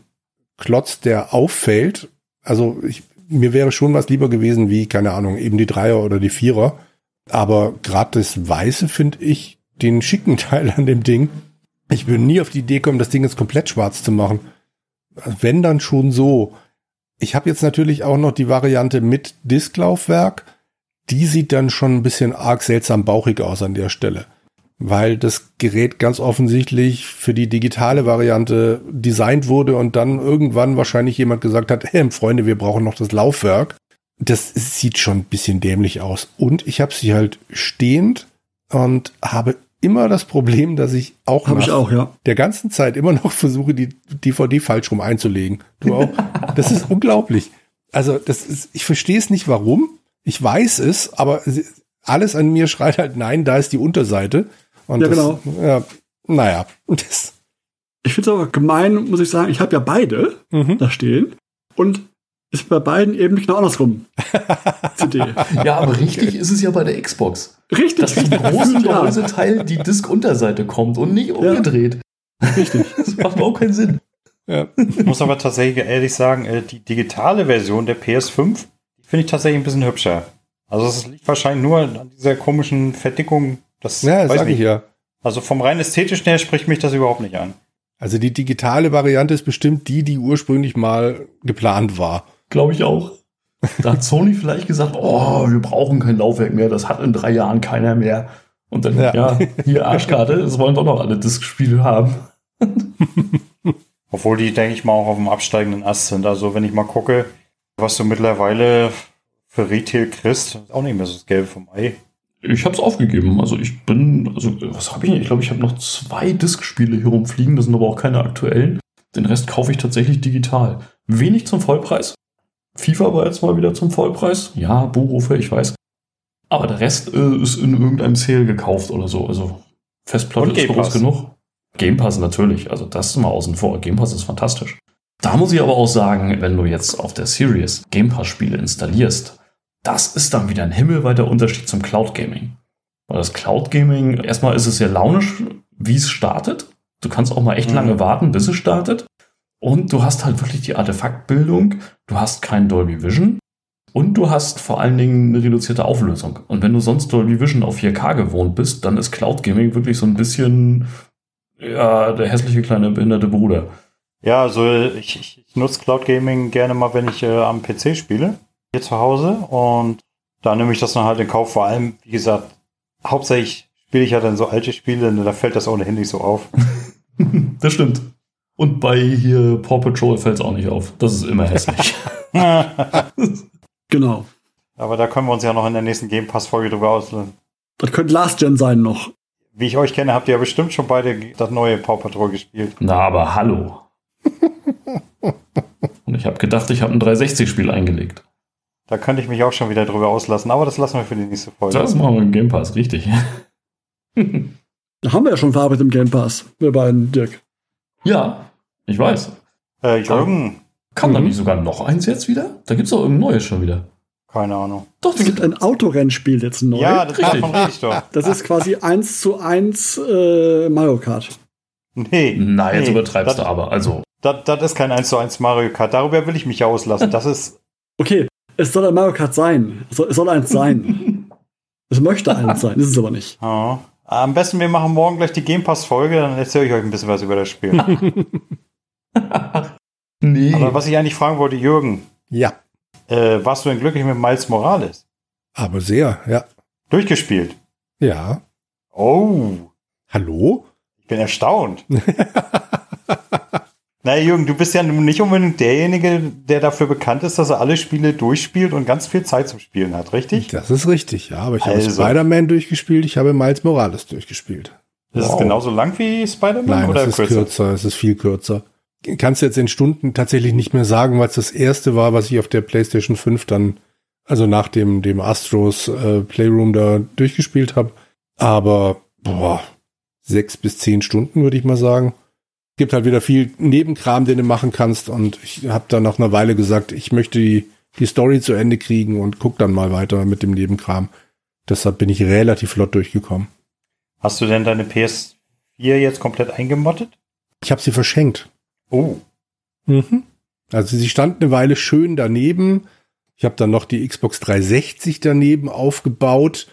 Klotz, der auffällt. Also ich, mir wäre schon was lieber gewesen wie, keine Ahnung, eben die Dreier oder die Vierer. Aber gerade das Weiße finde ich den schicken Teil an dem Ding. Ich würde nie auf die Idee kommen, das Ding jetzt komplett schwarz zu machen. Wenn dann schon so. Ich habe jetzt natürlich auch noch die Variante mit Disklaufwerk. Die sieht dann schon ein bisschen arg seltsam bauchig aus an der Stelle. Weil das Gerät ganz offensichtlich für die digitale Variante designt wurde und dann irgendwann wahrscheinlich jemand gesagt hat, hey, Freunde, wir brauchen noch das Laufwerk. Das sieht schon ein bisschen dämlich aus. Und ich habe sie halt stehend und habe immer das Problem, dass ich auch, Hab ich auch ja. der ganzen Zeit immer noch versuche, die DVD falsch rum einzulegen. Du auch? das ist unglaublich. Also, das ist, ich verstehe es nicht, warum. Ich weiß es, aber alles an mir schreit halt, nein, da ist die Unterseite. Und Ja, das, genau. Ja, naja, das, Ich finde es aber gemein, muss ich sagen. Ich habe ja beide mhm. da stehen. Und ist bei beiden eben genau andersrum. CD. Ja, aber richtig ist es ja bei der Xbox. Richtig. Dass zum großen Ja. Gehäuseteil die Disk-Unterseite kommt und nicht umgedreht. Richtig. Das macht überhaupt keinen Sinn. ja. Ich muss aber tatsächlich ehrlich sagen, äh, die digitale Version der PS5 die finde ich tatsächlich ein bisschen hübscher. Also es liegt wahrscheinlich nur an dieser komischen Verdickung. Das ja, das weiß sage ich nicht. ja. Also vom rein ästhetischen her spricht mich das überhaupt nicht an. Also die digitale Variante ist bestimmt die, die ursprünglich mal geplant war. Glaube ich auch. Da hat Sony vielleicht gesagt, oh, wir brauchen kein Laufwerk mehr, das hat in drei Jahren keiner mehr. Und dann, Ja. ja, hier Arschkarte, es wollen doch noch alle Disk-Spiele haben. Obwohl die, denke ich mal, auch auf dem absteigenden Ast sind. Also wenn ich mal gucke, was du mittlerweile für Retail kriegst, ist auch nicht mehr so das Gelbe vom Ei. Ich habe es aufgegeben. Also ich bin, also was habe ich? Ich glaube, ich habe noch zwei Disk-Spiele hier rumfliegen. Das sind aber auch keine aktuellen. Den Rest kaufe ich tatsächlich digital. Wenig zum Vollpreis. FIFA war jetzt mal wieder zum Vollpreis. Ja, Buchrufe, ich weiß. Aber der Rest äh, ist in irgendeinem Sale gekauft oder so. Also Festplatte ist groß genug. Game Pass natürlich. Also das ist mal außen vor. Game Pass ist fantastisch. Da muss ich aber auch sagen, wenn du jetzt auf der Series Game Pass Spiele installierst, das ist dann wieder ein himmelweiter Unterschied zum Cloud Gaming. Weil das Cloud Gaming, erstmal ist es sehr launisch, wie es startet. Du kannst auch mal echt Mhm. lange warten, bis es startet. Und du hast halt wirklich die Artefaktbildung, du hast kein Dolby Vision und du hast vor allen Dingen eine reduzierte Auflösung. Und wenn du sonst Dolby Vision auf 4K gewohnt bist, dann ist Cloud Gaming wirklich so ein bisschen ja, der hässliche kleine behinderte Bruder. Ja, also ich, ich, nutze Cloud Gaming gerne mal, wenn ich äh, am PC spiele, hier zu Hause. Und da nehme ich das dann halt in Kauf. Vor allem, wie gesagt, hauptsächlich spiele ich ja dann so alte Spiele, ne, da fällt das ohnehin nicht so auf. das stimmt. Und bei hier Paw Patrol fällt es auch nicht auf. Das ist immer hässlich. Genau. Aber da können wir uns ja noch in der nächsten Game Pass-Folge drüber auslassen. Das könnte Last Gen sein noch. Wie ich euch kenne, habt ihr ja bestimmt schon beide das neue Paw Patrol gespielt. Na, aber hallo. Und ich habe gedacht, ich habe ein 360-Spiel eingelegt. Da könnte ich mich auch schon wieder drüber auslassen, aber das lassen wir für die nächste Folge. Das machen wir im Game Pass, richtig. Da haben wir ja schon verarbeitet im Game Pass. Wir beiden, Dirk. ja, ich weiß. Äh, Jürgen, Kam da Mhm. nicht sogar noch eins jetzt wieder? Da gibt's doch irgendein neues schon wieder. keine Ahnung. Doch, Es gibt ein Autorennspiel jetzt neu. Ja, das richtig. davon rede ich doch. Das ist quasi 1 zu 1 äh, Mario Kart. Nee. Na, jetzt nee, übertreibst das, du aber. Also, Das, das ist kein 1 zu 1 Mario Kart. Darüber will ich mich ja auslassen. Das ist. Okay, es soll ein Mario Kart sein. Es soll, es soll eins sein. es möchte eins sein, ist es aber nicht. Ja. Am besten, wir machen morgen gleich die Game Pass-Folge, dann erzähle ich euch ein bisschen was über das Spiel. nee. Aber was ich eigentlich fragen wollte, Jürgen, Ja. Äh, warst du denn glücklich mit Miles Morales? Aber sehr, ja. Durchgespielt. Ja. Oh, Hallo? ich bin erstaunt. Na Jürgen, du bist ja nicht unbedingt derjenige, der dafür bekannt ist, dass er alle Spiele durchspielt und ganz viel Zeit zum Spielen hat, richtig? Das ist richtig, ja. Aber ich habe Also. Spider-Man durchgespielt, ich habe Miles Morales durchgespielt. Ist es Wow. genauso lang wie Spider-Man Nein, oder es ist kürzer? kürzer, es ist viel kürzer. Kannst du jetzt in Stunden tatsächlich nicht mehr sagen, weil es das erste war, was ich auf der PlayStation 5 dann, also nach dem, dem Astros äh, Playroom da durchgespielt habe. Aber, boah, sechs bis zehn Stunden würde ich mal sagen. Gibt halt wieder viel Nebenkram, den du machen kannst. Und ich habe dann nach einer Weile gesagt, ich möchte die, die Story zu Ende kriegen und guck dann mal weiter mit dem Nebenkram. Deshalb bin ich relativ flott durchgekommen. Hast du denn deine PS4 jetzt komplett eingemottet? Ich habe sie verschenkt. Oh, Mhm. Also sie stand eine Weile schön daneben. Ich habe dann noch die Xbox 360 daneben aufgebaut.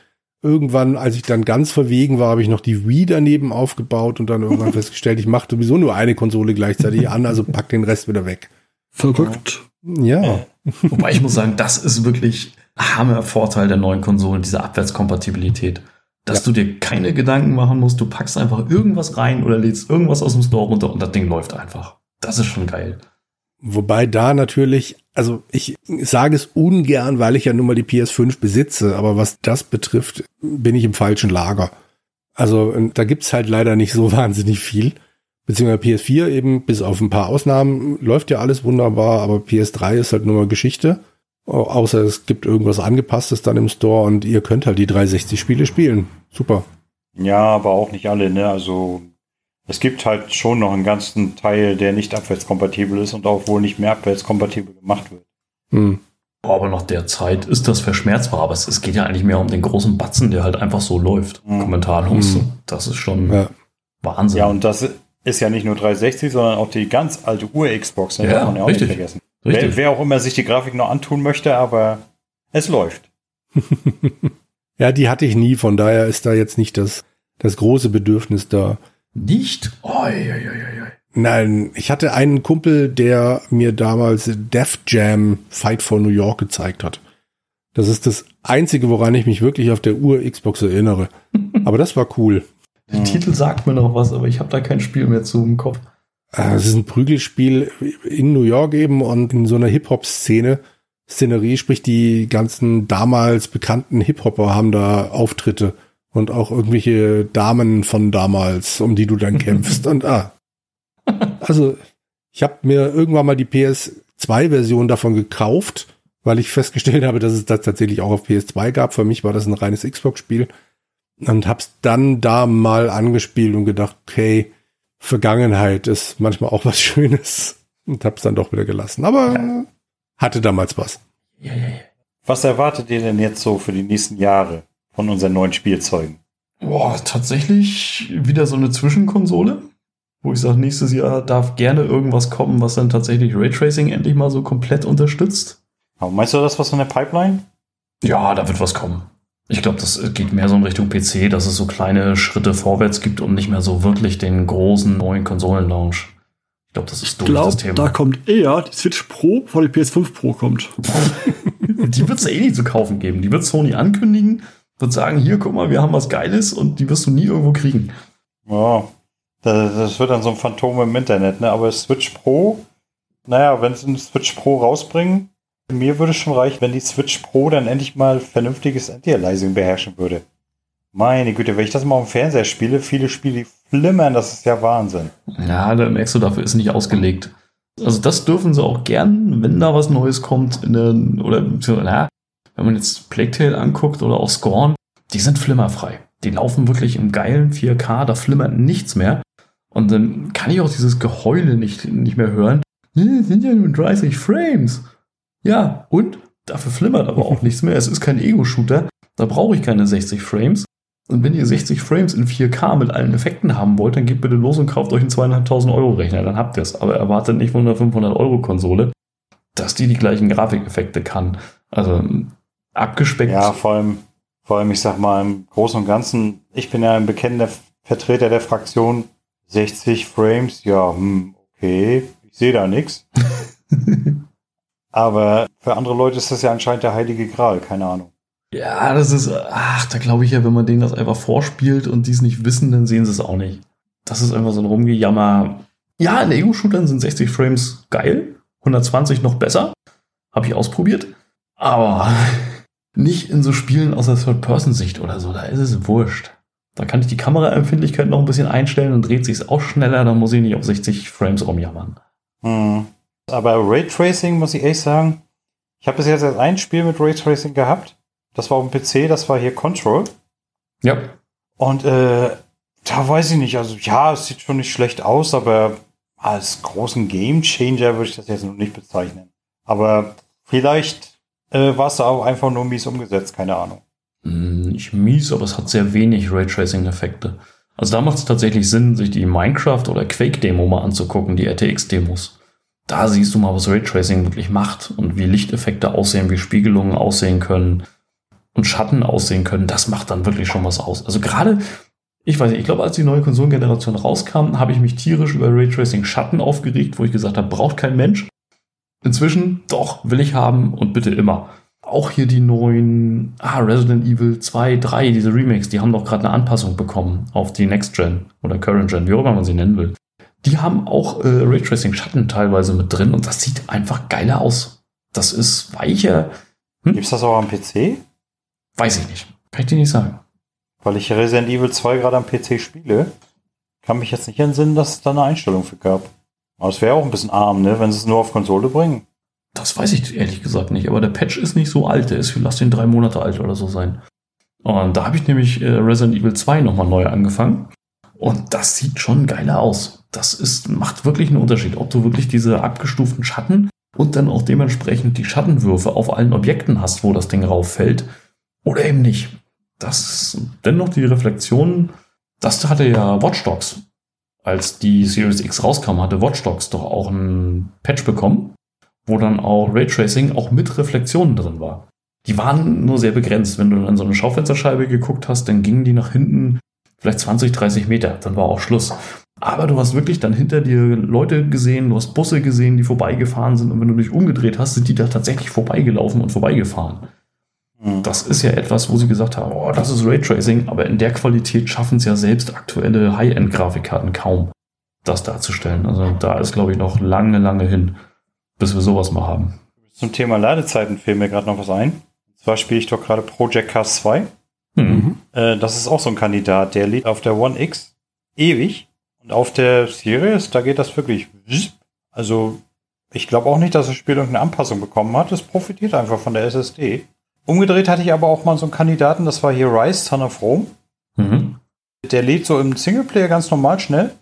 Irgendwann, als ich dann ganz verwegen war, habe ich noch die Wii daneben aufgebaut und dann irgendwann festgestellt, ich mache sowieso nur eine Konsole gleichzeitig an, also pack den Rest wieder weg. Verrückt. Ja, Wobei ich muss sagen, das ist wirklich hammer Vorteil der neuen Konsolen, diese Abwärtskompatibilität. Dass Ja. du dir keine Gedanken machen musst, du packst einfach irgendwas rein oder lädst irgendwas aus dem Store runter und das Ding läuft einfach. Das ist schon geil. Wobei da natürlich, also ich sage es ungern, weil ich ja nun mal die PS5 besitze, aber was das betrifft, bin ich im falschen Lager. Also äh, da gibt's halt leider nicht so wahnsinnig viel. Beziehungsweise PS4 eben, bis auf ein paar Ausnahmen, läuft ja alles wunderbar, aber PS3 ist halt nur mal Geschichte. Au- Außer es gibt irgendwas Angepasstes dann im Store und ihr könnt halt die 360-Spiele spielen. Super. ja, aber auch nicht alle, ne? Also es gibt halt schon noch einen ganzen Teil, der nicht abwärtskompatibel ist und auch wohl nicht mehr abwärtskompatibel gemacht wird. Hm. Aber nach der Zeit ist das verschmerzbar. Aber es, es geht ja eigentlich mehr um den großen Batzen, der halt einfach so läuft. Mhm. Kommentarlos. Mhm. Das ist schon Ja. Wahnsinn. Ja, und das ist ja nicht nur 360, sondern auch die ganz alte Ur-Xbox, ne? Ja, darf man ja auch richtig. nicht vergessen. Wer, wer auch immer sich die Grafik noch antun möchte, aber es läuft. Ja, die hatte ich nie, von daher ist da jetzt nicht das, das große Bedürfnis da. Nicht? Oi, oi, oi, oi. Nein, ich hatte einen Kumpel, der mir damals Def Jam Fight for New York gezeigt hat. Das ist das einzige, woran ich mich wirklich auf der Ur-Xbox erinnere. Aber das war cool. Der. Titel sagt mir noch was, aber ich habe da kein Spiel mehr zu im Kopf. Äh, Es ist ein Prügelspiel in New York eben und in so einer Hip-Hop-Szene. Szenerie, sprich die ganzen damals bekannten Hip-Hopper haben da Auftritte und auch irgendwelche Damen von damals, um die du dann kämpfst. und ah. Also, ich habe mir irgendwann mal die PS2-Version davon gekauft, weil ich festgestellt habe, dass es das tatsächlich auch auf PS2 gab. Für mich war das ein reines Xbox-Spiel. Und hab's dann da mal angespielt und gedacht, okay, Vergangenheit ist manchmal auch was Schönes. Und hab's dann doch wieder gelassen. Aber äh, hatte damals was. Ja, ja, ja. Was erwartet ihr denn jetzt so für die nächsten Jahre von unseren neuen Spielzeugen? Boah, tatsächlich wieder so eine Zwischenkonsole, wo ich sage, nächstes Jahr darf gerne irgendwas kommen, was dann tatsächlich Raytracing endlich mal so komplett unterstützt. Aber meinst du das was in der Pipeline? Ja, da wird was kommen. Ich glaube, das geht mehr so in Richtung PC, dass es so kleine Schritte vorwärts gibt und nicht mehr so wirklich den großen neuen Konsolenlaunch. Ich glaube, das ist Ich durch das Thema. da kommt eher die Switch Pro, bevor die PS5 Pro kommt. die wird es eh nicht zu kaufen geben. Die wird Sony ankündigen, wird sagen, hier, guck mal, wir haben was Geiles und die wirst du nie irgendwo kriegen. Ja, das, das wird dann so ein Phantom im Internet, ne? Aber Switch Pro, naja, wenn sie eine Switch Pro rausbringen, mir würde es schon reichen, wenn die Switch Pro dann endlich mal vernünftiges Anti-Aliasing beherrschen würde. Meine Güte, wenn ich das mal am Fernseher spiele, viele Spiele die flimmern, das ist ja Wahnsinn. Ja, der merkst du, dafür ist nicht ausgelegt. Also das dürfen sie auch gern, wenn da was Neues kommt, in der, oder na, wenn man jetzt Plague Tale anguckt oder auch Scorn, die sind flimmerfrei. Die laufen wirklich im geilen 4K, da flimmert nichts mehr. Und dann kann ich auch dieses Geheule nicht, nicht mehr hören. "Hm, Sind ja nur 30 Frames. Ja, und? Dafür flimmert aber auch nichts mehr. Es ist kein Ego-Shooter. Da brauche ich keine 60 Frames. Und wenn ihr 60 Frames in 4K mit allen Effekten haben wollt, dann geht bitte los und kauft euch einen 2.500 Euro Rechner, dann habt ihr es. Aber erwartet nicht von einer 500 Euro Konsole, dass die die gleichen Grafikeffekte kann. Also abgespeckt. Ja, vor allem, vor allem, ich sag mal, im Großen und Ganzen, ich bin ja ein bekennender Vertreter der Fraktion 60 Frames, ja, hm, okay, ich sehe da nichts. Aber für andere Leute ist das ja anscheinend der heilige Gral, keine Ahnung. Ja, das ist, ach, da glaube ich ja, wenn man denen das einfach vorspielt und die es nicht wissen, dann sehen sie es auch nicht. Das ist einfach so ein Rumgejammer. Ja, in Ego-Shootern sind 60 Frames geil, 120 noch besser. Habe ich ausprobiert. Aber nicht in so Spielen aus der Third-Person-Sicht oder so, da ist es wurscht. Da kann ich die Kameraempfindlichkeit noch ein bisschen einstellen und dreht sich auch schneller, dann muss ich nicht auf 60 Frames rumjammern. Hm. Aber Raytracing muss ich echt sagen, ich habe bis jetzt erst ein Spiel mit Raytracing gehabt. Das war auf dem PC, das war hier Control. Ja. Und äh, da weiß ich nicht, also ja, es sieht schon nicht schlecht aus, aber als großen Game Changer würde ich das jetzt noch nicht bezeichnen. Aber vielleicht äh, war es da auch einfach nur mies umgesetzt, keine Ahnung. Hm, Nicht mies, aber es hat sehr wenig Raytracing-Effekte. Also da macht es tatsächlich Sinn, sich die Minecraft- oder Quake-Demo mal anzugucken, die RTX-Demos. Da siehst du mal, was Raytracing wirklich macht und wie Lichteffekte aussehen, wie Spiegelungen aussehen können und Schatten aussehen können. Das macht dann wirklich schon was aus. Also gerade, ich weiß nicht, ich glaube, als die neue Konsolengeneration rauskam, habe ich mich tierisch über Raytracing Schatten aufgeregt, wo ich gesagt habe, braucht kein Mensch. Inzwischen, doch, will ich haben und bitte immer. Auch hier die neuen, ah, Resident Evil 2, 3, diese Remakes, die haben doch gerade eine Anpassung bekommen auf die Next Gen oder Current Gen, wie auch immer man sie nennen will. Die haben auch äh, Raytracing Schatten teilweise mit drin und das sieht einfach geiler aus. Das ist weicher. Hm? Gibt's das auch am PC? Weiß ich nicht. Kann ich dir nicht sagen. Weil ich Resident Evil 2 gerade am PC spiele, kann mich jetzt nicht entsinnen, dass es da eine Einstellung für gab. Aber es wäre auch ein bisschen arm, ne, wenn sie es nur auf Konsole bringen. Das weiß ich ehrlich gesagt nicht, aber der Patch ist nicht so alt. Der ist, lass den drei Monate alt oder so sein. Und da habe ich nämlich äh, Resident Evil 2 nochmal neu angefangen. Und das sieht schon geiler aus. Das ist, macht wirklich einen Unterschied, ob du wirklich diese abgestuften Schatten und dann auch dementsprechend die Schattenwürfe auf allen Objekten hast, wo das Ding rauffällt, oder eben nicht. Das dennoch die Reflexion, das hatte ja Watch Dogs. Als die Series X rauskam, hatte Watch Dogs doch auch einen Patch bekommen, wo dann auch Raytracing auch mit Reflexionen drin war. Die waren nur sehr begrenzt. Wenn du an so eine Schaufensterscheibe geguckt hast, dann gingen die nach hinten vielleicht 20, 30 Meter. Dann war auch Schluss. Aber du hast wirklich dann hinter dir Leute gesehen, du hast Busse gesehen, die vorbeigefahren sind. Und wenn du dich umgedreht hast, sind die da tatsächlich vorbeigelaufen und vorbeigefahren. Hm. Das ist ja etwas, wo sie gesagt haben, oh, das ist Raytracing, aber in der Qualität schaffen es ja selbst aktuelle High-End-Grafikkarten kaum, das darzustellen. Also da ist, glaube ich, noch lange, lange hin, bis wir sowas mal haben. Zum Thema Ladezeiten fällt mir gerade noch was ein. Und zwar spiele ich doch gerade Project Cars 2. Mhm. Äh, das ist auch so ein Kandidat, der lädt auf der One X ewig. Und auf der Series, da geht das wirklich. Also, ich glaube auch nicht, dass das Spiel irgendeine Anpassung bekommen hat. Es profitiert einfach von der SSD. Umgedreht hatte ich aber auch mal so einen Kandidaten, das war hier Rise, Son of Rome. Mhm. Der lädt so im Singleplayer ganz normal schnell.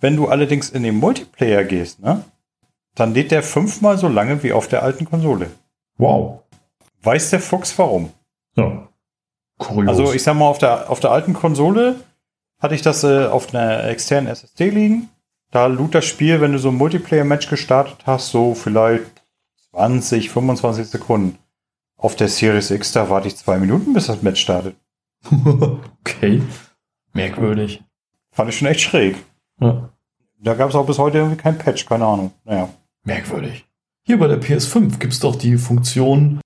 Wenn du allerdings in den Multiplayer gehst, ne, dann lädt der fünfmal so lange wie auf der alten Konsole. Wow. Weiß der Fuchs warum? Ja. Kurios. Also ich sag mal, auf der, auf der alten Konsole hatte ich das äh, auf einer externen SSD liegen. Da lud das Spiel, wenn du so ein Multiplayer-Match gestartet hast, so vielleicht 20, 25 Sekunden. Auf der Series X, da warte ich zwei Minuten, bis das Match startet. okay. Merkwürdig. Fand ich schon echt schräg. Ja. Da gab es auch bis heute irgendwie kein Patch, keine Ahnung. Naja. Merkwürdig. Hier bei der PS5 gibt es doch die Funktion,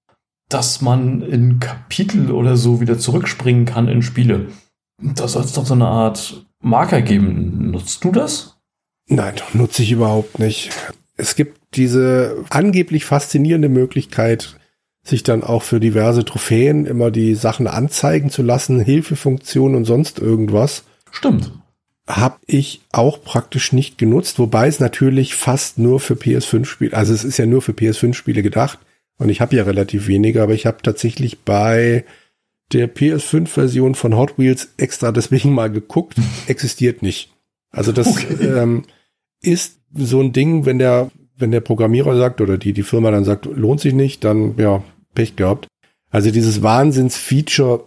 dass man in Kapitel oder so wieder zurückspringen kann in Spiele. Da soll es doch so eine Art Marker geben. Nutzt du das? Nein, nutze ich überhaupt nicht. Es gibt diese angeblich faszinierende Möglichkeit, sich dann auch für diverse Trophäen immer die Sachen anzeigen zu lassen, Hilfefunktionen und sonst irgendwas. Stimmt. Hab ich auch praktisch nicht genutzt, wobei es natürlich fast nur für PS5-Spiele, also es ist ja nur für PS5-Spiele gedacht und ich habe ja relativ wenige, aber ich habe tatsächlich bei der PS5-Version von Hot Wheels extra deswegen mal geguckt, existiert nicht. Also das Okay. ähm, ist so ein Ding, wenn der, wenn der Programmierer sagt oder die, die Firma dann sagt, lohnt sich nicht, dann ja, Pech gehabt. Also dieses Wahnsinns-Feature,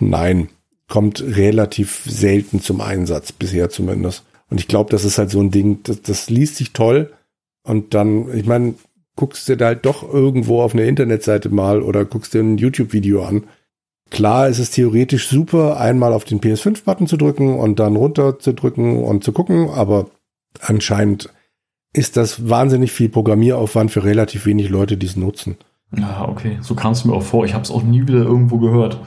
nein, kommt relativ selten zum Einsatz, bisher zumindest. Und ich glaube, das ist halt so ein Ding, das, das liest sich toll und dann, ich meine, guckst dir da halt doch irgendwo auf einer Internetseite mal oder guckst dir ein YouTube-Video an. Klar ist es theoretisch super, einmal auf den PS5-Button zu drücken und dann runter zu drücken und zu gucken, aber anscheinend ist das wahnsinnig viel Programmieraufwand für relativ wenig Leute, die es nutzen. Ja, okay. So kam es mir auch vor. Ich habe es auch nie wieder irgendwo gehört.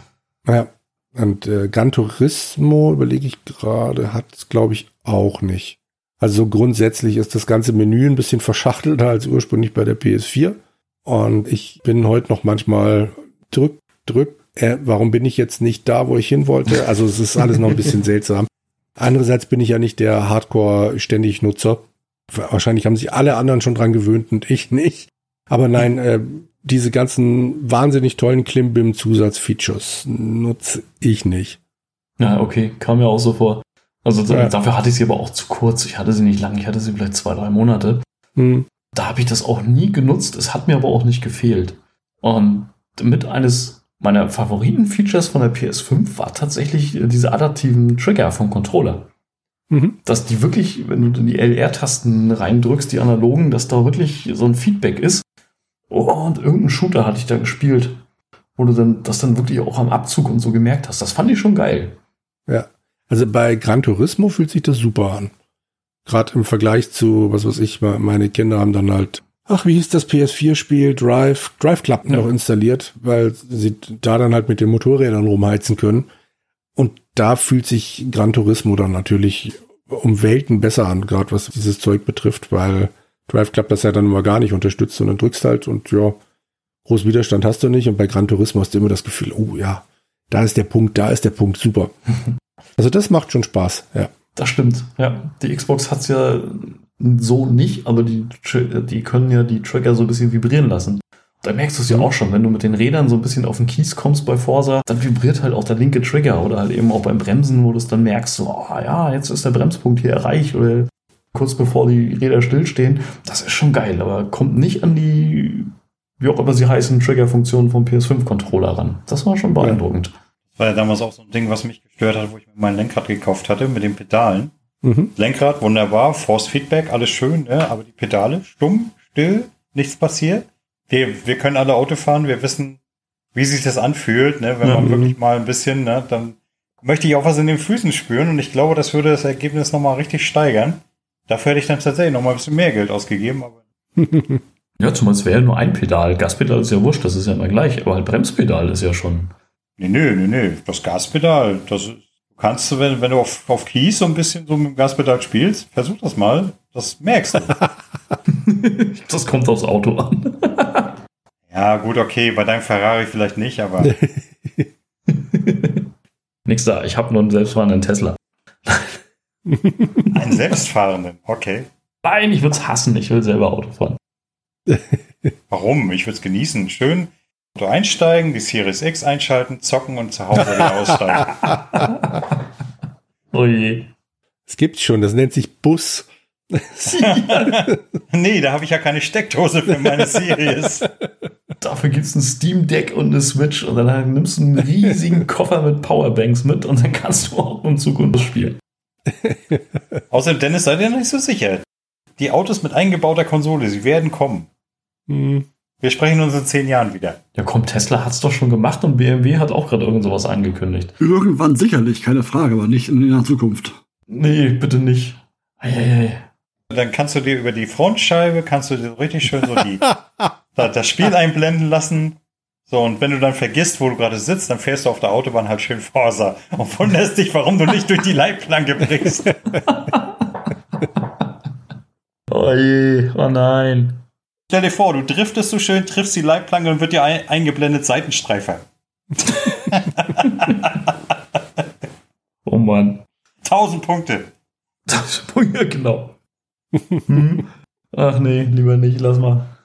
Ja. Und äh, Gran Turismo, überlege ich gerade, hat es, glaube ich, auch nicht. Also grundsätzlich ist das ganze Menü ein bisschen verschachtelter als ursprünglich bei der PS4. Und ich bin heute noch manchmal drück, drück, äh, warum bin ich jetzt nicht da, wo ich hin wollte? Also es ist alles noch ein bisschen seltsam. Andererseits bin ich ja nicht der Hardcore-ständig Nutzer. Wahrscheinlich haben sich alle anderen schon dran gewöhnt und ich nicht. Aber nein, äh, diese ganzen wahnsinnig tollen Klimbim-Zusatzfeatures nutze ich nicht. Ja, okay, kam mir auch so vor. Also ja. dafür hatte ich sie aber auch zu kurz. Ich hatte sie nicht lang, ich hatte sie vielleicht zwei, drei Monate. Hm. Da habe ich das auch nie genutzt. Es hat mir aber auch nicht gefehlt. Und mit eines meiner Favoriten-Features von der PS5 war tatsächlich diese adaptiven Trigger vom Controller. Mhm. Dass die wirklich, wenn du in die LR-Tasten reindrückst, die analogen, dass da wirklich so ein Feedback ist. Oh, und irgendeinen Shooter hatte ich da gespielt, wo du dann das dann wirklich auch am Abzug und so gemerkt hast. Das fand ich schon geil. Ja. Also bei Gran Turismo fühlt sich das super an. Gerade im Vergleich zu, was weiß ich, meine Kinder haben dann halt, ach, wie hieß das PS4-Spiel? Drive, Drive Club ja. noch installiert, weil sie da dann halt mit den Motorrädern rumheizen können. Und da fühlt sich Gran Turismo dann natürlich um Welten besser an, gerade was dieses Zeug betrifft, weil Drive Club das ja dann immer gar nicht unterstützt, sondern drückst halt und ja, groß Widerstand hast du nicht. Und bei Gran Turismo hast du immer das Gefühl, oh ja, da ist der Punkt, da ist der Punkt, super. Also das macht schon Spaß, ja. Das stimmt, ja. Die Xbox hat es ja so nicht, aber die, die können ja die Trigger so ein bisschen vibrieren lassen. Da merkst du es ja auch schon, wenn du mit den Rädern so ein bisschen auf den Kies kommst bei Forsa, dann vibriert halt auch der linke Trigger oder halt eben auch beim Bremsen, wo du es dann merkst, so, oh ja, jetzt ist der Bremspunkt hier erreicht oder kurz bevor die Räder stillstehen. Das ist schon geil, aber kommt nicht an die, wie auch immer sie heißen, Triggerfunktionen vom PS5-Controller ran. Das war schon beeindruckend. Das war ja damals auch so ein Ding, was mich gestört hat, wo ich mir mein Lenkrad gekauft hatte mit den Pedalen. Mhm. Lenkrad, wunderbar, Force Feedback, alles schön, ne? aber die Pedale, stumm, still, nichts passiert. Wir, wir können alle Auto fahren, wir wissen, wie sich das anfühlt, ne? wenn man mhm. wirklich mal ein bisschen, ne? dann möchte ich auch was in den Füßen spüren und ich glaube, das würde das Ergebnis nochmal richtig steigern. Dafür hätte ich dann tatsächlich nochmal ein bisschen mehr Geld ausgegeben. Aber ja, zumal es wäre ja nur ein Pedal. Gaspedal ist ja wurscht, das ist ja immer gleich, aber halt Bremspedal ist ja schon. Nee, nee, nee, nee. Das Gaspedal, das kannst du, wenn, wenn du auf, auf Kies so ein bisschen so mit dem Gaspedal spielst, versuch das mal. Das merkst du. das kommt aufs Auto an. ja, gut, okay, bei deinem Ferrari vielleicht nicht, aber. Nix da, ich habe nur einen selbstfahrenden Tesla. einen selbstfahrenden, okay. Nein, ich würde es hassen, ich will selber Auto fahren. Warum? Ich würde es genießen. Schön Auto einsteigen, die Series X einschalten, zocken und zu Hause wieder aussteigen. oh je. Es gibt schon, das nennt sich Bus. nee, da habe ich ja keine Steckdose für meine Series. Dafür gibt es ein Steam Deck und eine Switch und dann nimmst du einen riesigen Koffer mit Powerbanks mit und dann kannst du auch in Zukunft spielen. Außerdem, Dennis, seid ihr nicht so sicher. Die Autos mit eingebauter Konsole, sie werden kommen. Hm. Wir sprechen uns in zehn Jahren wieder. Ja, komm, Tesla hat es doch schon gemacht und BMW hat auch gerade irgend sowas angekündigt. Irgendwann sicherlich, keine Frage, aber nicht in der Zukunft. Nee, bitte nicht. Eieiei. Dann kannst du dir über die Frontscheibe, kannst du dir richtig schön so die, das Spiel einblenden lassen. So, und wenn du dann vergisst, wo du gerade sitzt, dann fährst du auf der Autobahn halt schön Forsa und wunderst dich, warum du nicht durch die Leitplanke brichst. oh je, oh nein. Stell dir vor, du driftest so schön, triffst die Leitplanke und wird dir ein, eingeblendet Seitenstreifer. oh Mann. Tausend Punkte. Tausend Punkte, genau. hm. Ach nee, lieber nicht, lass mal.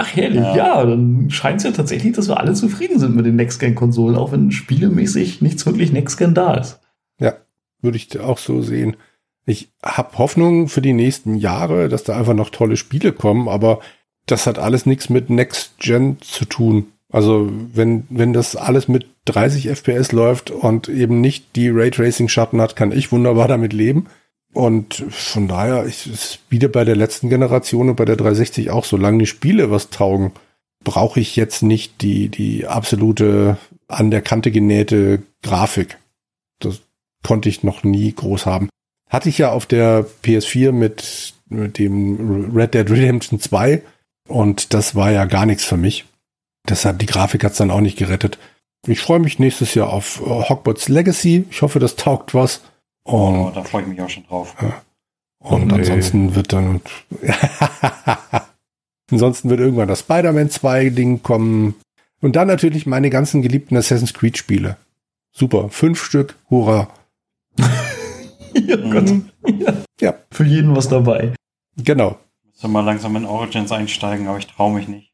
Ach herrlich, ja, ja dann scheint es ja tatsächlich, dass wir alle zufrieden sind mit den Next-Gen-Konsolen, auch wenn spielemäßig nichts wirklich Next-Gen da ist. Ja, würde ich auch so sehen. Ich habe Hoffnung für die nächsten Jahre, dass da einfach noch tolle Spiele kommen, aber das hat alles nichts mit Next-Gen zu tun. Also wenn, wenn das alles mit 30 FPS läuft und eben nicht die Raytracing-Schatten hat, kann ich wunderbar damit leben. Und von daher ist es wieder bei der letzten Generation und bei der 360 auch, solange die Spiele was taugen, brauche ich jetzt nicht die, die absolute an der Kante genähte Grafik. Das konnte ich noch nie groß haben. Hatte ich ja auf der PS4 mit mit dem Red Dead Redemption 2 und das war ja gar nichts für mich. Deshalb, die Grafik hat's dann auch nicht gerettet. Ich freue mich nächstes Jahr auf äh, Hogwarts Legacy. Ich hoffe, das taugt was. Und, Oh, da freue ich mich auch schon drauf. und Oh, nee. ansonsten wird dann ansonsten wird irgendwann das Spider-Man 2 Ding kommen. Und dann natürlich meine ganzen geliebten Assassin's Creed Spiele. Super. Fünf Stück. Hurra. ja, Gott. Ja. Ja. Für jeden was dabei. Genau. Müsste mal langsam in Origins einsteigen, aber ich traue mich nicht.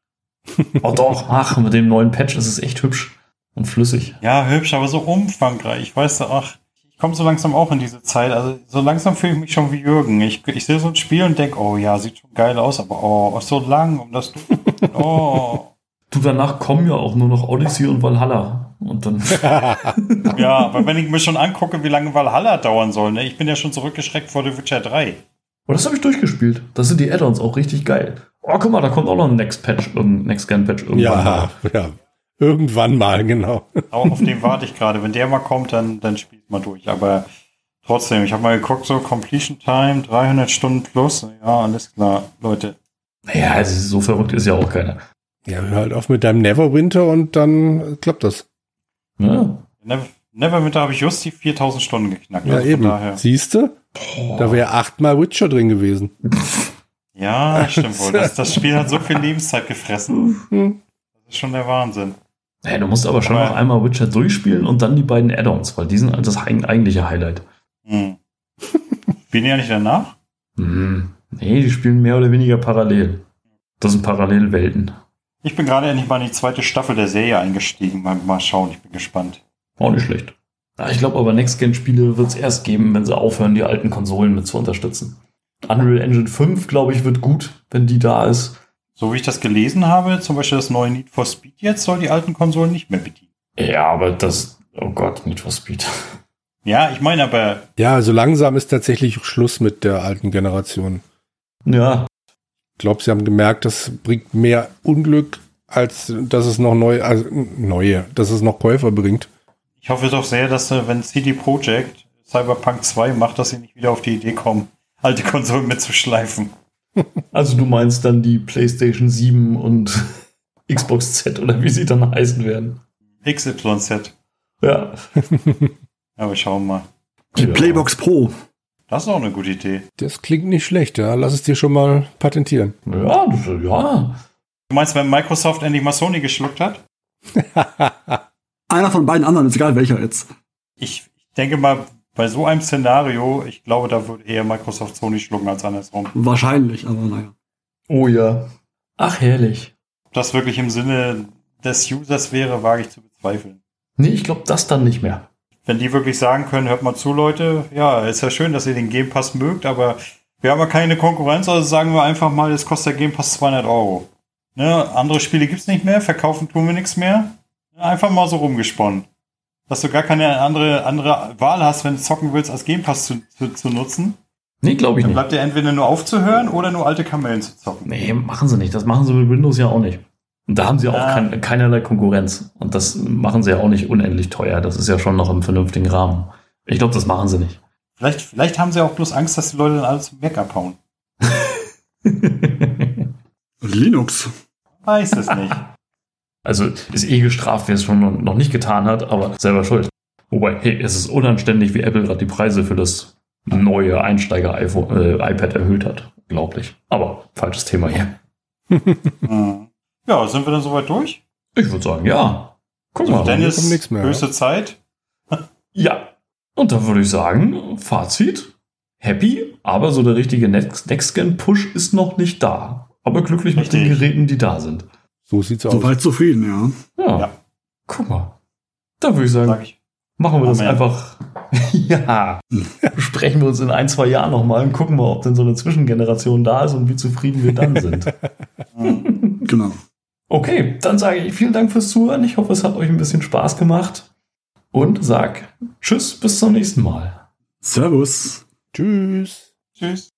Oh doch, ach, mit dem neuen Patch ist es echt hübsch und flüssig. Ja, hübsch, aber so umfangreich. Ich weiß, ach, komme so langsam auch in diese Zeit. Also so langsam fühle ich mich schon wie Jürgen. Ich, ich sehe so ein Spiel und denke, oh ja, sieht schon geil aus, aber oh, so lang, um das Oh. Du, danach kommen ja auch nur noch Odyssey und Valhalla. Und dann. Ja, aber wenn ich mir schon angucke, wie lange Valhalla dauern soll, ne? Ich bin ja schon zurückgeschreckt vor The Witcher 3. Oh, das habe ich durchgespielt. Das sind die Add-ons auch richtig geil. Oh, guck mal, da kommt auch noch ein Next Patch, irgendein Next Gen Patch irgendwann. Ja, mal. ja. Irgendwann mal, genau. Aber auf den warte ich gerade. Wenn der mal kommt, dann, dann spiel ich mal durch. Aber trotzdem, ich habe mal geguckt, so Completion Time, 300 Stunden plus. Ja, alles klar, Leute. Naja, also so verrückt ist ja auch keiner. Ja, hör halt auf mit deinem Neverwinter und dann klappt das. Ja. Never, Neverwinter habe ich just die 4000 Stunden geknackt. Ja, Also eben. Daher. Siehste? Da wäre achtmal Witcher drin gewesen. Ja, stimmt wohl. Das, das Spiel hat so viel Lebenszeit gefressen. Hm. Das ist schon der Wahnsinn. Hey, du musst aber schon Aber- noch einmal Witcher durchspielen und dann die beiden Add-ons, weil die sind halt das eig- eigentliche Highlight. Hm. Spielen die ja nicht danach? Hm. Nee, die spielen mehr oder weniger parallel. Das sind Parallelwelten. Ich bin gerade endlich mal in die zweite Staffel der Serie eingestiegen. Mal, mal schauen, ich bin gespannt. Auch nicht schlecht. Ich glaube aber, Next-Gen-Spiele wird es erst geben, wenn sie aufhören, die alten Konsolen mit zu unterstützen. Unreal Engine 5, glaube ich, wird gut, wenn die da ist. So wie ich das gelesen habe, zum Beispiel das neue Need for Speed jetzt, soll die alten Konsolen nicht mehr bedienen. Ja, aber das, oh Gott, Need for Speed. Ja, ich meine aber, Ja, also langsam ist tatsächlich Schluss mit der alten Generation. Ja, Ich glaube, sie haben gemerkt, das bringt mehr Unglück, als dass es noch neu, also neue, dass es noch Käufer bringt. ich hoffe doch sehr, dass äh, wenn CD Projekt Cyberpunk 2 macht, dass sie nicht wieder auf die Idee kommen, alte Konsolen mitzuschleifen. Also du meinst dann die PlayStation 7 und Xbox Z oder wie sie dann heißen werden. XYZ. Ja. Aber schauen wir mal. Die Ja. Playbox Pro. Das ist auch eine gute Idee. Das klingt nicht schlecht, ja. Lass es dir schon mal patentieren. Ja, das, ja. Du meinst, wenn Microsoft endlich mal Sony geschluckt hat? Einer von beiden anderen, ist egal welcher jetzt. Ich, ich denke mal, bei so einem Szenario, ich glaube, da würde eher Microsoft Sony schlucken als andersrum. Wahrscheinlich, aber naja. Oh ja. Ach, herrlich. Ob das wirklich im Sinne des Users wäre, wage ich zu bezweifeln. Nee, ich glaube das dann nicht mehr. Wenn die wirklich sagen können, hört mal zu, Leute, ja, ist ja schön, dass ihr den Game Pass mögt, aber wir haben ja keine Konkurrenz, also sagen wir einfach mal, es kostet der Game Pass 200 Euro. Ne, andere Spiele gibt's nicht mehr, verkaufen tun wir nichts mehr. Einfach mal so rumgesponnen. Dass du gar keine andere, andere Wahl hast, wenn du zocken willst, als Game Pass zu, zu, zu nutzen. Nee, glaube ich Dann nicht. bleibt dir entweder nur aufzuhören oder nur alte Kamellen zu zocken. Nee, machen sie nicht. Das machen sie mit Windows ja auch nicht. Und da haben sie auch Ah. kein, keinerlei Konkurrenz. Und das machen sie ja auch nicht unendlich teuer. Das ist ja schon noch im vernünftigen Rahmen. Ich glaube, das machen sie nicht. Vielleicht, vielleicht haben sie auch bloß Angst, dass die Leute dann alles Mac abhauen. Linux. Weiß es nicht. also ist eh gestraft, wer es schon noch- nicht getan hat, aber selber schuld. Wobei, hey, es ist unanständig, wie Apple gerade die Preise für das neue Einsteiger-iPhone, äh, iPad erhöht hat. Unglaublich. Aber falsches Thema hier. Hm. Ja, sind wir dann soweit durch? Ich würde sagen, ja. Guck Also mal. Dennis, kommt nichts mehr, höchste Zeit. Ja. Und dann würde ich sagen, Fazit, happy, aber so der richtige Next- Next-Gen-Push ist noch nicht da. Aber glücklich mit den Richtig. Geräten, die da sind. So sieht's aus. Soweit zufrieden, ja. Ja. Ja. Guck mal. Da würde ich sagen, Sag ich. machen wir das Amen. einfach. ja. Besprechen wir uns in ein, zwei Jahren nochmal und gucken mal, ob denn so eine Zwischengeneration da ist und wie zufrieden wir dann sind. Genau. Okay, dann sage ich vielen Dank fürs Zuhören. Ich hoffe, es hat euch ein bisschen Spaß gemacht. Und sag Tschüss, bis zum nächsten Mal. Servus. Tschüss. Tschüss.